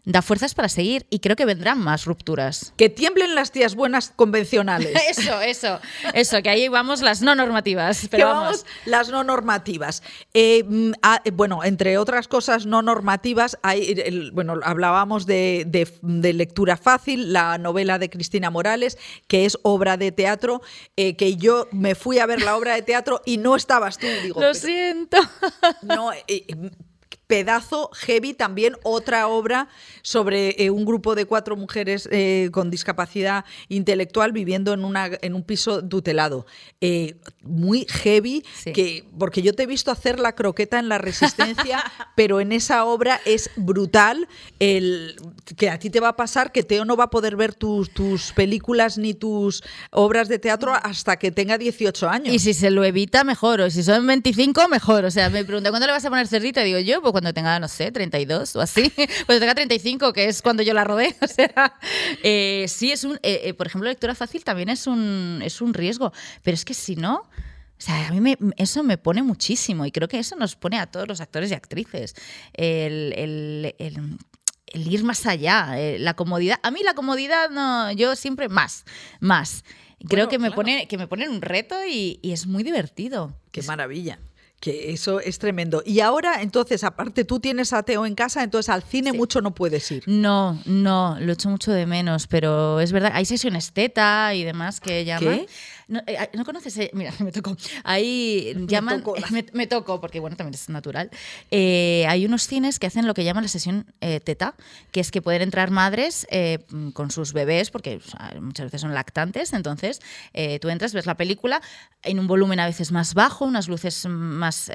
da fuerzas para seguir. Y creo que vendrán más rupturas. Que tiemblen las tías buenas convencionales. eso, eso, eso, que ahí vamos las no normativas. Pero vamos. las no normativas. Eh, ah, bueno, entre otras cosas no normativas, hay, bueno, hablábamos de, lectura fácil, la novela de Cristina Morales, que es obra de teatro, eh, que yo me fui a ver la obra de teatro y no estabas tú. Digo, Lo siento. No, eh, pedazo heavy, también otra obra sobre eh, un grupo de cuatro mujeres eh, con discapacidad intelectual viviendo en, una, en un piso tutelado. Eh, muy heavy, que, porque yo te he visto hacer la croqueta en la resistencia, pero en esa obra es brutal el, que a ti te va a pasar que Teo no va a poder ver tus, tus películas ni tus obras de teatro hasta que tenga 18 años. Y si se lo evita, mejor. O si son 25, mejor. O sea, me pregunta, ¿cuándo le vas a poner cerdita? Digo yo, pues cuando tenga, no sé, 32 o así, cuando tenga 35, que es cuando yo la rodé. O sea, eh, sí, es un, eh, eh, por ejemplo, lectura fácil también es un, es un riesgo, pero es que si no... O sea, a mí me, eso me pone muchísimo y creo que eso nos pone a todos los actores y actrices. El, el, el, ir más allá, la comodidad. A mí la comodidad, no, yo siempre más, más. Creo que, me pone, que me ponen un reto y, y es muy divertido. Qué maravilla. Que eso es tremendo. Y ahora, entonces, aparte tú tienes ateo en casa, entonces al cine mucho no puedes ir. No, no, lo echo mucho de menos, pero es verdad, hay sesiones teta y demás que llaman. ¿Qué? No, eh, ¿no conoces? Eh, mira, me tocó. Ahí llaman. Me tocó. porque bueno, también es natural. Eh, hay unos cines que hacen lo que llaman la sesión teta, que es que pueden entrar madres con sus bebés, porque muchas veces son lactantes. Entonces, tú entras, ves la película en un volumen a veces más bajo, unas luces más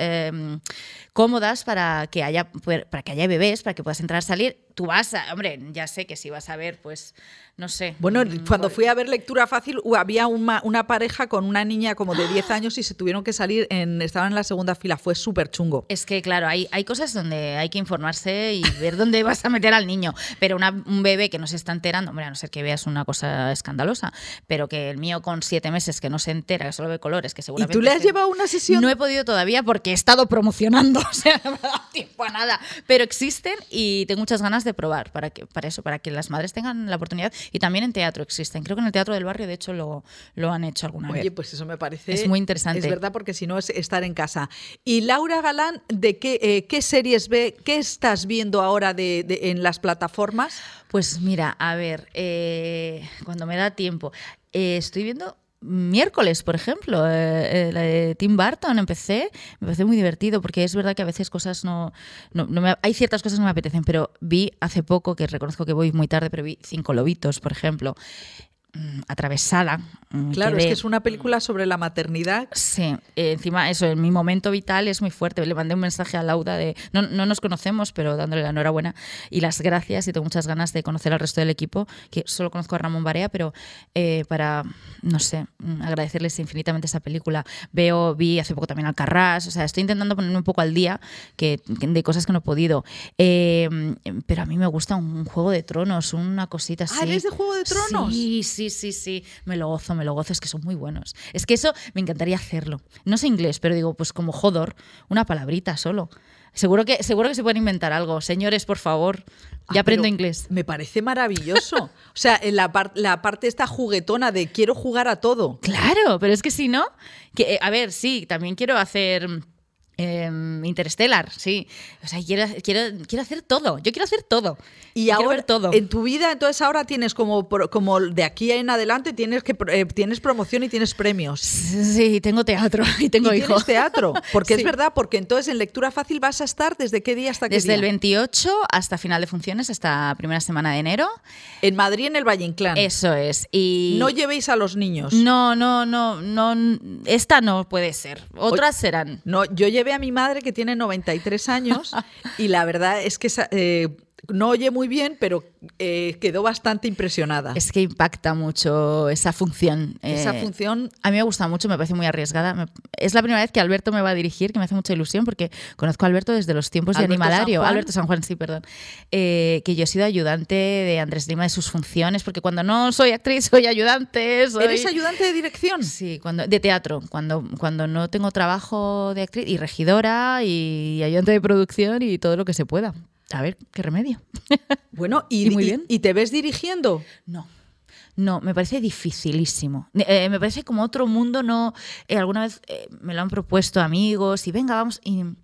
cómodas para que haya para que haya bebés, para que puedas entrar, salir. Tú vas, a, hombre, ya sé que si vas a ver, pues no sé. Bueno, mm, cuando fui a ver lectura fácil, había una, una pareja con una niña como de 10 años y se tuvieron que salir, en, estaban en la segunda fila, fue súper chungo. Es que, claro, hay, hay cosas donde hay que informarse y ver dónde vas a meter al niño, pero un bebé que no se está enterando, hombre, a no ser que veas una cosa escandalosa, pero que el mío con siete meses que no se entera, que solo ve colores, que seguramente... ¿Y tú le has llevado una sesión? No he podido todavía porque he estado promocionando, o sea, no me ha dado tiempo a nada, pero existen y tengo muchas ganas de probar para, que, para eso, para que las madres tengan la oportunidad y también en teatro existen. Creo que en el Teatro del Barrio, de hecho, lo, lo han hecho alguna vez. Oye, pues eso me parece... Es muy interesante. Es verdad, porque si no es estar en casa. Y Laura Galán, ¿de qué, eh, qué series ve? ¿Qué estás viendo ahora de, en las plataformas? Pues mira, a ver, eh, cuando me da tiempo, eh, estoy viendo miércoles, por ejemplo, eh, la de Tim Burton empecé, me parece muy divertido porque es verdad que a veces cosas no, no, me, hay ciertas cosas que no me apetecen, pero vi hace poco, que reconozco que voy muy tarde, pero vi Cinco Lobitos, por ejemplo, atravesada. Mm, claro, es que es una película sobre la maternidad. Sí, eh, encima eso, en mi momento vital es muy fuerte. Le mandé un mensaje a Lauda de, no, no, nos conocemos, pero dándole la enhorabuena y las gracias y tengo muchas ganas de conocer al resto del equipo, que solo conozco a Ramón Barea, pero eh, para, no sé, mm, agradecerles infinitamente esa película. Veo, vi hace poco también Alcarrás, o sea, estoy intentando ponerme un poco al día que, de cosas que no he podido. Eh, pero a mí me gusta un, Juego de Tronos, una cosita así. ¿Ah, eres de Juego de Tronos? Sí, sí sí, sí, sí, me lo gozo, me lo gozo, es que son muy buenos. Es que eso me encantaría hacerlo. No sé inglés, pero digo, pues como jodor, una palabrita solo. Seguro que, seguro que se pueden inventar algo. Señores, por favor, ya ah, aprendo inglés. Me parece maravilloso. o sea, la, la parte esta juguetona de quiero jugar a todo. Claro, pero es que si no, que, eh, a ver, sí, también quiero hacer Em, Interstellar, sí. O sea, quiero, quiero, quiero hacer todo. Yo quiero hacer todo. Y Quiero ahora ver todo. en tu vida, entonces ahora tienes como, como de aquí en adelante tienes que eh, tienes promoción y tienes premios. Sí, tengo teatro y tengo y hijo. tienes teatro, porque es verdad, porque entonces en lectura fácil vas a estar desde qué día hasta qué Desde el día. 28 hasta final de funciones, hasta primera semana de enero. En Madrid en el Valle Inclán. Eso es. Y No llevéis a los niños. no, no, no, no. Esta no puede ser. Otras serán. No, yo llevé a mi madre que tiene 93 años y la verdad es que eh, no oye muy bien, pero eh, quedó bastante impresionada. Es que impacta mucho esa función. Esa Eh, función A mí me gusta mucho, me parece muy arriesgada. Me- es la primera vez que Alberto me va a dirigir, que me hace mucha ilusión, porque conozco a Alberto desde los tiempos de Animalario. San. Alberto San Juan, sí, perdón. Eh, que yo he sido ayudante de Andrés Lima de sus funciones, porque cuando no soy actriz, soy ayudante. soy- ¿Eres ayudante de dirección? Sí, cuando, de teatro, cuando, cuando no tengo trabajo de actriz y regidora y ayudante de producción y todo lo que se pueda. A ver, qué remedio. Bueno, y, Y muy y- bien. y te ves dirigiendo. No. No, me parece dificilísimo. Eh, me parece como otro mundo, no. eh, alguna vez eh, me lo han propuesto amigos y venga, vamos. Y mm,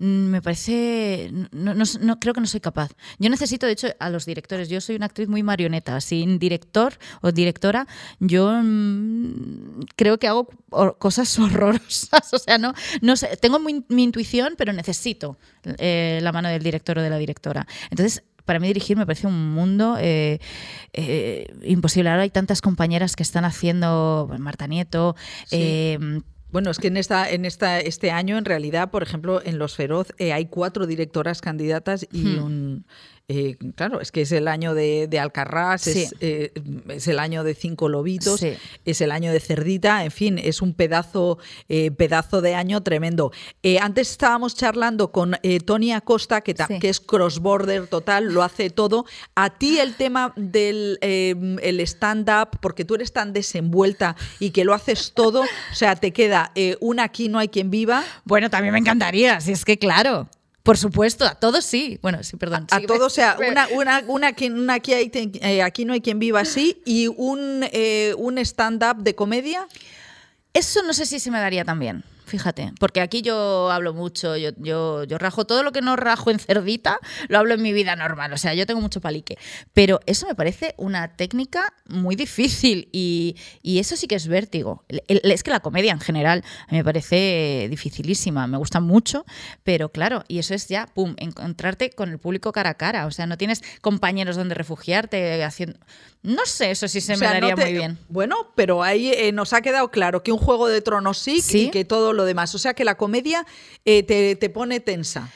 me parece. No, no- no- creo que no soy capaz. Yo necesito, de hecho, a los directores. Yo soy una actriz muy marioneta. Sin director o directora, yo mm, creo que hago cosas horrorosas. O sea, no, no sé. Tengo mi, intuición, pero necesito la mano del director o de la directora. Entonces, para mí dirigir me parece un mundo eh, eh, imposible. Ahora hay tantas compañeras que están haciendo, Marta Nieto, Sí. eh, Bueno, es que en esta, en esta, este año, en realidad, por ejemplo, en Los Feroz eh, hay cuatro directoras candidatas y Hmm. un. Eh, claro, es que es el año de, de Alcarrás, Sí. es, eh, es el año de Cinco Lobitos, Sí. es el año de Cerdita, en fin, es un pedazo, eh, pedazo de año tremendo. Eh, antes estábamos charlando con Tony Acosta, que, ta- Sí. que es cross-border total, lo hace todo. A ti el tema del el stand-up, porque tú eres tan desenvuelta y que lo haces todo, o sea, te queda eh, un aquí no hay quien viva. Bueno, también me encantaría, si es que claro. Por supuesto, a todos sí. Bueno, sí, perdón. A sí, todo, o sea, una, una, una, una aquí, hay- eh, aquí no hay quien viva así y un, eh, un stand-up de comedia. Eso no sé si se me daría tan bien, fíjate, porque aquí yo hablo mucho, yo, yo, yo rajo todo lo que no rajo en cerdita, lo hablo en mi vida normal, o sea, yo tengo mucho palique, pero eso me parece una técnica muy difícil y, y eso sí que es vértigo. Es que la comedia en general me parece dificilísima, me gusta mucho, pero claro, y eso es ya, pum, encontrarte con el público cara a cara, o sea, no tienes compañeros donde refugiarte haciendo... No sé, eso sí se O me no daría te- muy bien. Bueno, pero ahí eh, nos ha quedado claro que un juego de tronos sí, Sí. y que todo lo demás. O sea que la comedia eh, te, te pone tensa.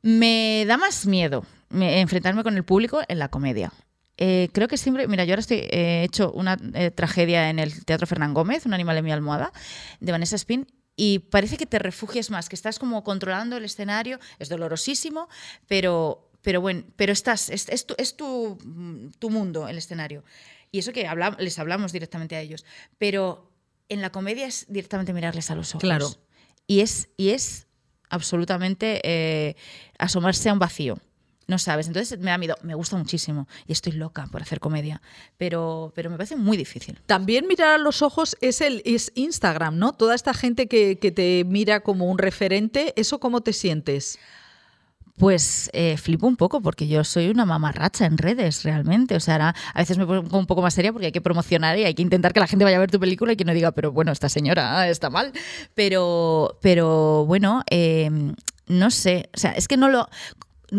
Me da más miedo me- enfrentarme con el público en la comedia. Eh, creo que siempre, mira, yo ahora estoy he hecho una tragedia en el Teatro Fernán Gómez, Un animal en mi almohada, de Vanessa Spin, y parece que te refugias más, que estás como controlando el escenario, es dolorosísimo, pero, pero bueno, pero estás, es, es tu, es tu, tu mundo el escenario. Y eso que habla- les hablamos directamente a ellos, pero en la comedia es directamente mirarles a los ojos. Claro. Y es, y es absolutamente eh, asomarse a un vacío. No sabes. Entonces me da miedo. Me gusta muchísimo. Y estoy loca por hacer comedia. Pero, pero me parece muy difícil. También mirar a los ojos es, el, es Instagram, ¿no? Toda esta gente que, que te mira como un referente, ¿eso cómo te sientes? Pues eh, flipo un poco porque yo soy una mamarracha en redes realmente. O sea, a veces me pongo un poco más seria porque hay que promocionar y hay que intentar que la gente vaya a ver tu película y que no diga, pero bueno, esta señora ah, está mal. Pero, pero bueno, eh, no sé. O sea, es que no lo.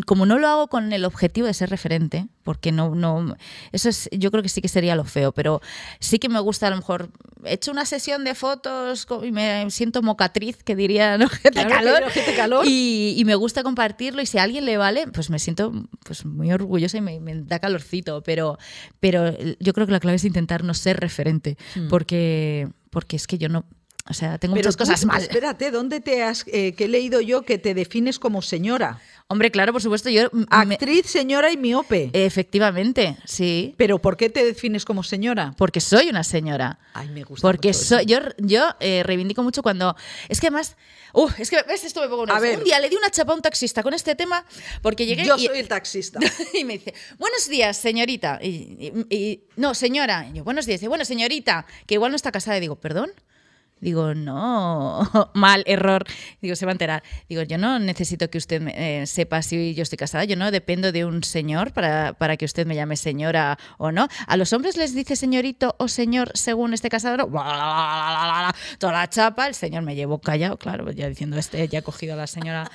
Como no lo hago con el objetivo de ser referente, porque no, no, eso es, yo creo que sí que sería lo feo, pero sí que me gusta a lo mejor, he hecho una sesión de fotos y me siento mocatriz, que diría, ¿no? Gente Claro, calor, que- gente calor. y, y me gusta compartirlo y si a alguien le vale, pues me siento pues muy orgullosa y me, me da calorcito, pero, pero yo creo que la clave es intentar no ser referente, porque, porque es que yo no, o sea, tengo muchas tú, cosas mal. Espérate, ¿dónde te has, eh, que he leído yo que te defines como señora? Hombre, claro, por supuesto, yo... me- Actriz, señora y miope. efectivamente, sí, ¿Pero por qué te defines como señora? porque soy una señora. Ay, me gusta Porque soy, yo, yo eh, reivindico mucho cuando. Es que además. Uh, es que ¿ves? esto me pongo A nerviosa. ver. Un día le di una chapa a un taxista con este tema porque llegué Yo y, soy el taxista. y me dice, buenos días, señorita. Y, y- y- no, señora. Yo, buenos días. Dice, bueno, señorita, que igual no está casada. Y digo, perdón. Digo, no, mal, error. Digo, se va a enterar. Digo, yo no necesito que usted eh, sepa si yo estoy casada. Yo no dependo de un señor para, para, que usted me llame señora o no. A los hombres les dice señorito o señor según este casado. Toda la chapa. El señor me llevó callado, claro, ya diciendo este, ya ha cogido a la señora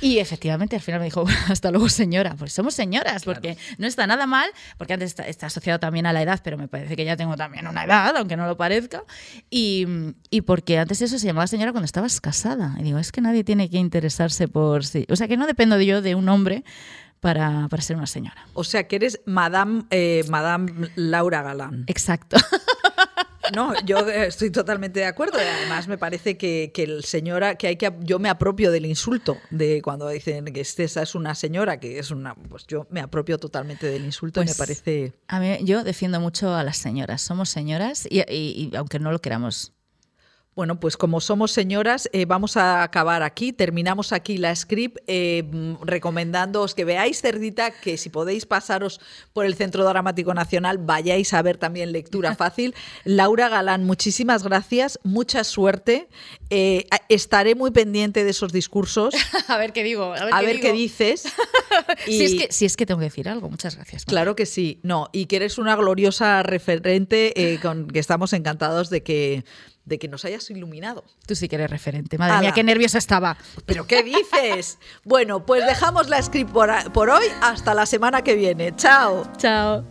y efectivamente al final me dijo, hasta luego señora, pues somos señoras, porque no está nada mal, porque antes está, asociado también a la edad, pero me parece que ya tengo también una edad, aunque no lo parezca, y, y, porque antes eso se llamaba señora cuando estabas casada. Y digo, es que nadie tiene que interesarse por... Sí. O sea, que no dependo yo de un hombre para, para, ser una señora. O sea, que eres Madame, eh, Madame Laura Galán. Exacto. No, yo eh, estoy totalmente de acuerdo. además me parece que, el señora, que hay que yo me apropio del insulto de cuando dicen que esa es una señora, que es una, pues yo me apropio totalmente del insulto y me pues, parece. A mí yo defiendo mucho a las señoras. Somos señoras y aunque no lo queramos bueno, pues como somos señoras, eh, vamos a acabar aquí. Terminamos aquí la script eh, recomendándoos que veáis Cerdita, que si podéis pasaros por el Centro Dramático Nacional, vayáis a ver también lectura fácil. Laura Galán, muchísimas gracias, mucha suerte. Eh, estaré muy pendiente de esos discursos. a ver qué digo. A ver, qué, dices. si, es que, si es que tengo que decir algo, muchas gracias. Claro que sí. No, y que eres una gloriosa referente con que estamos encantados de que de que nos hayas iluminado. Tú sí que eres referente. Madre mía, qué nerviosa estaba. ¿Pero qué dices? bueno, pues dejamos la script por, por hoy hasta la semana que viene. Chao. Chao.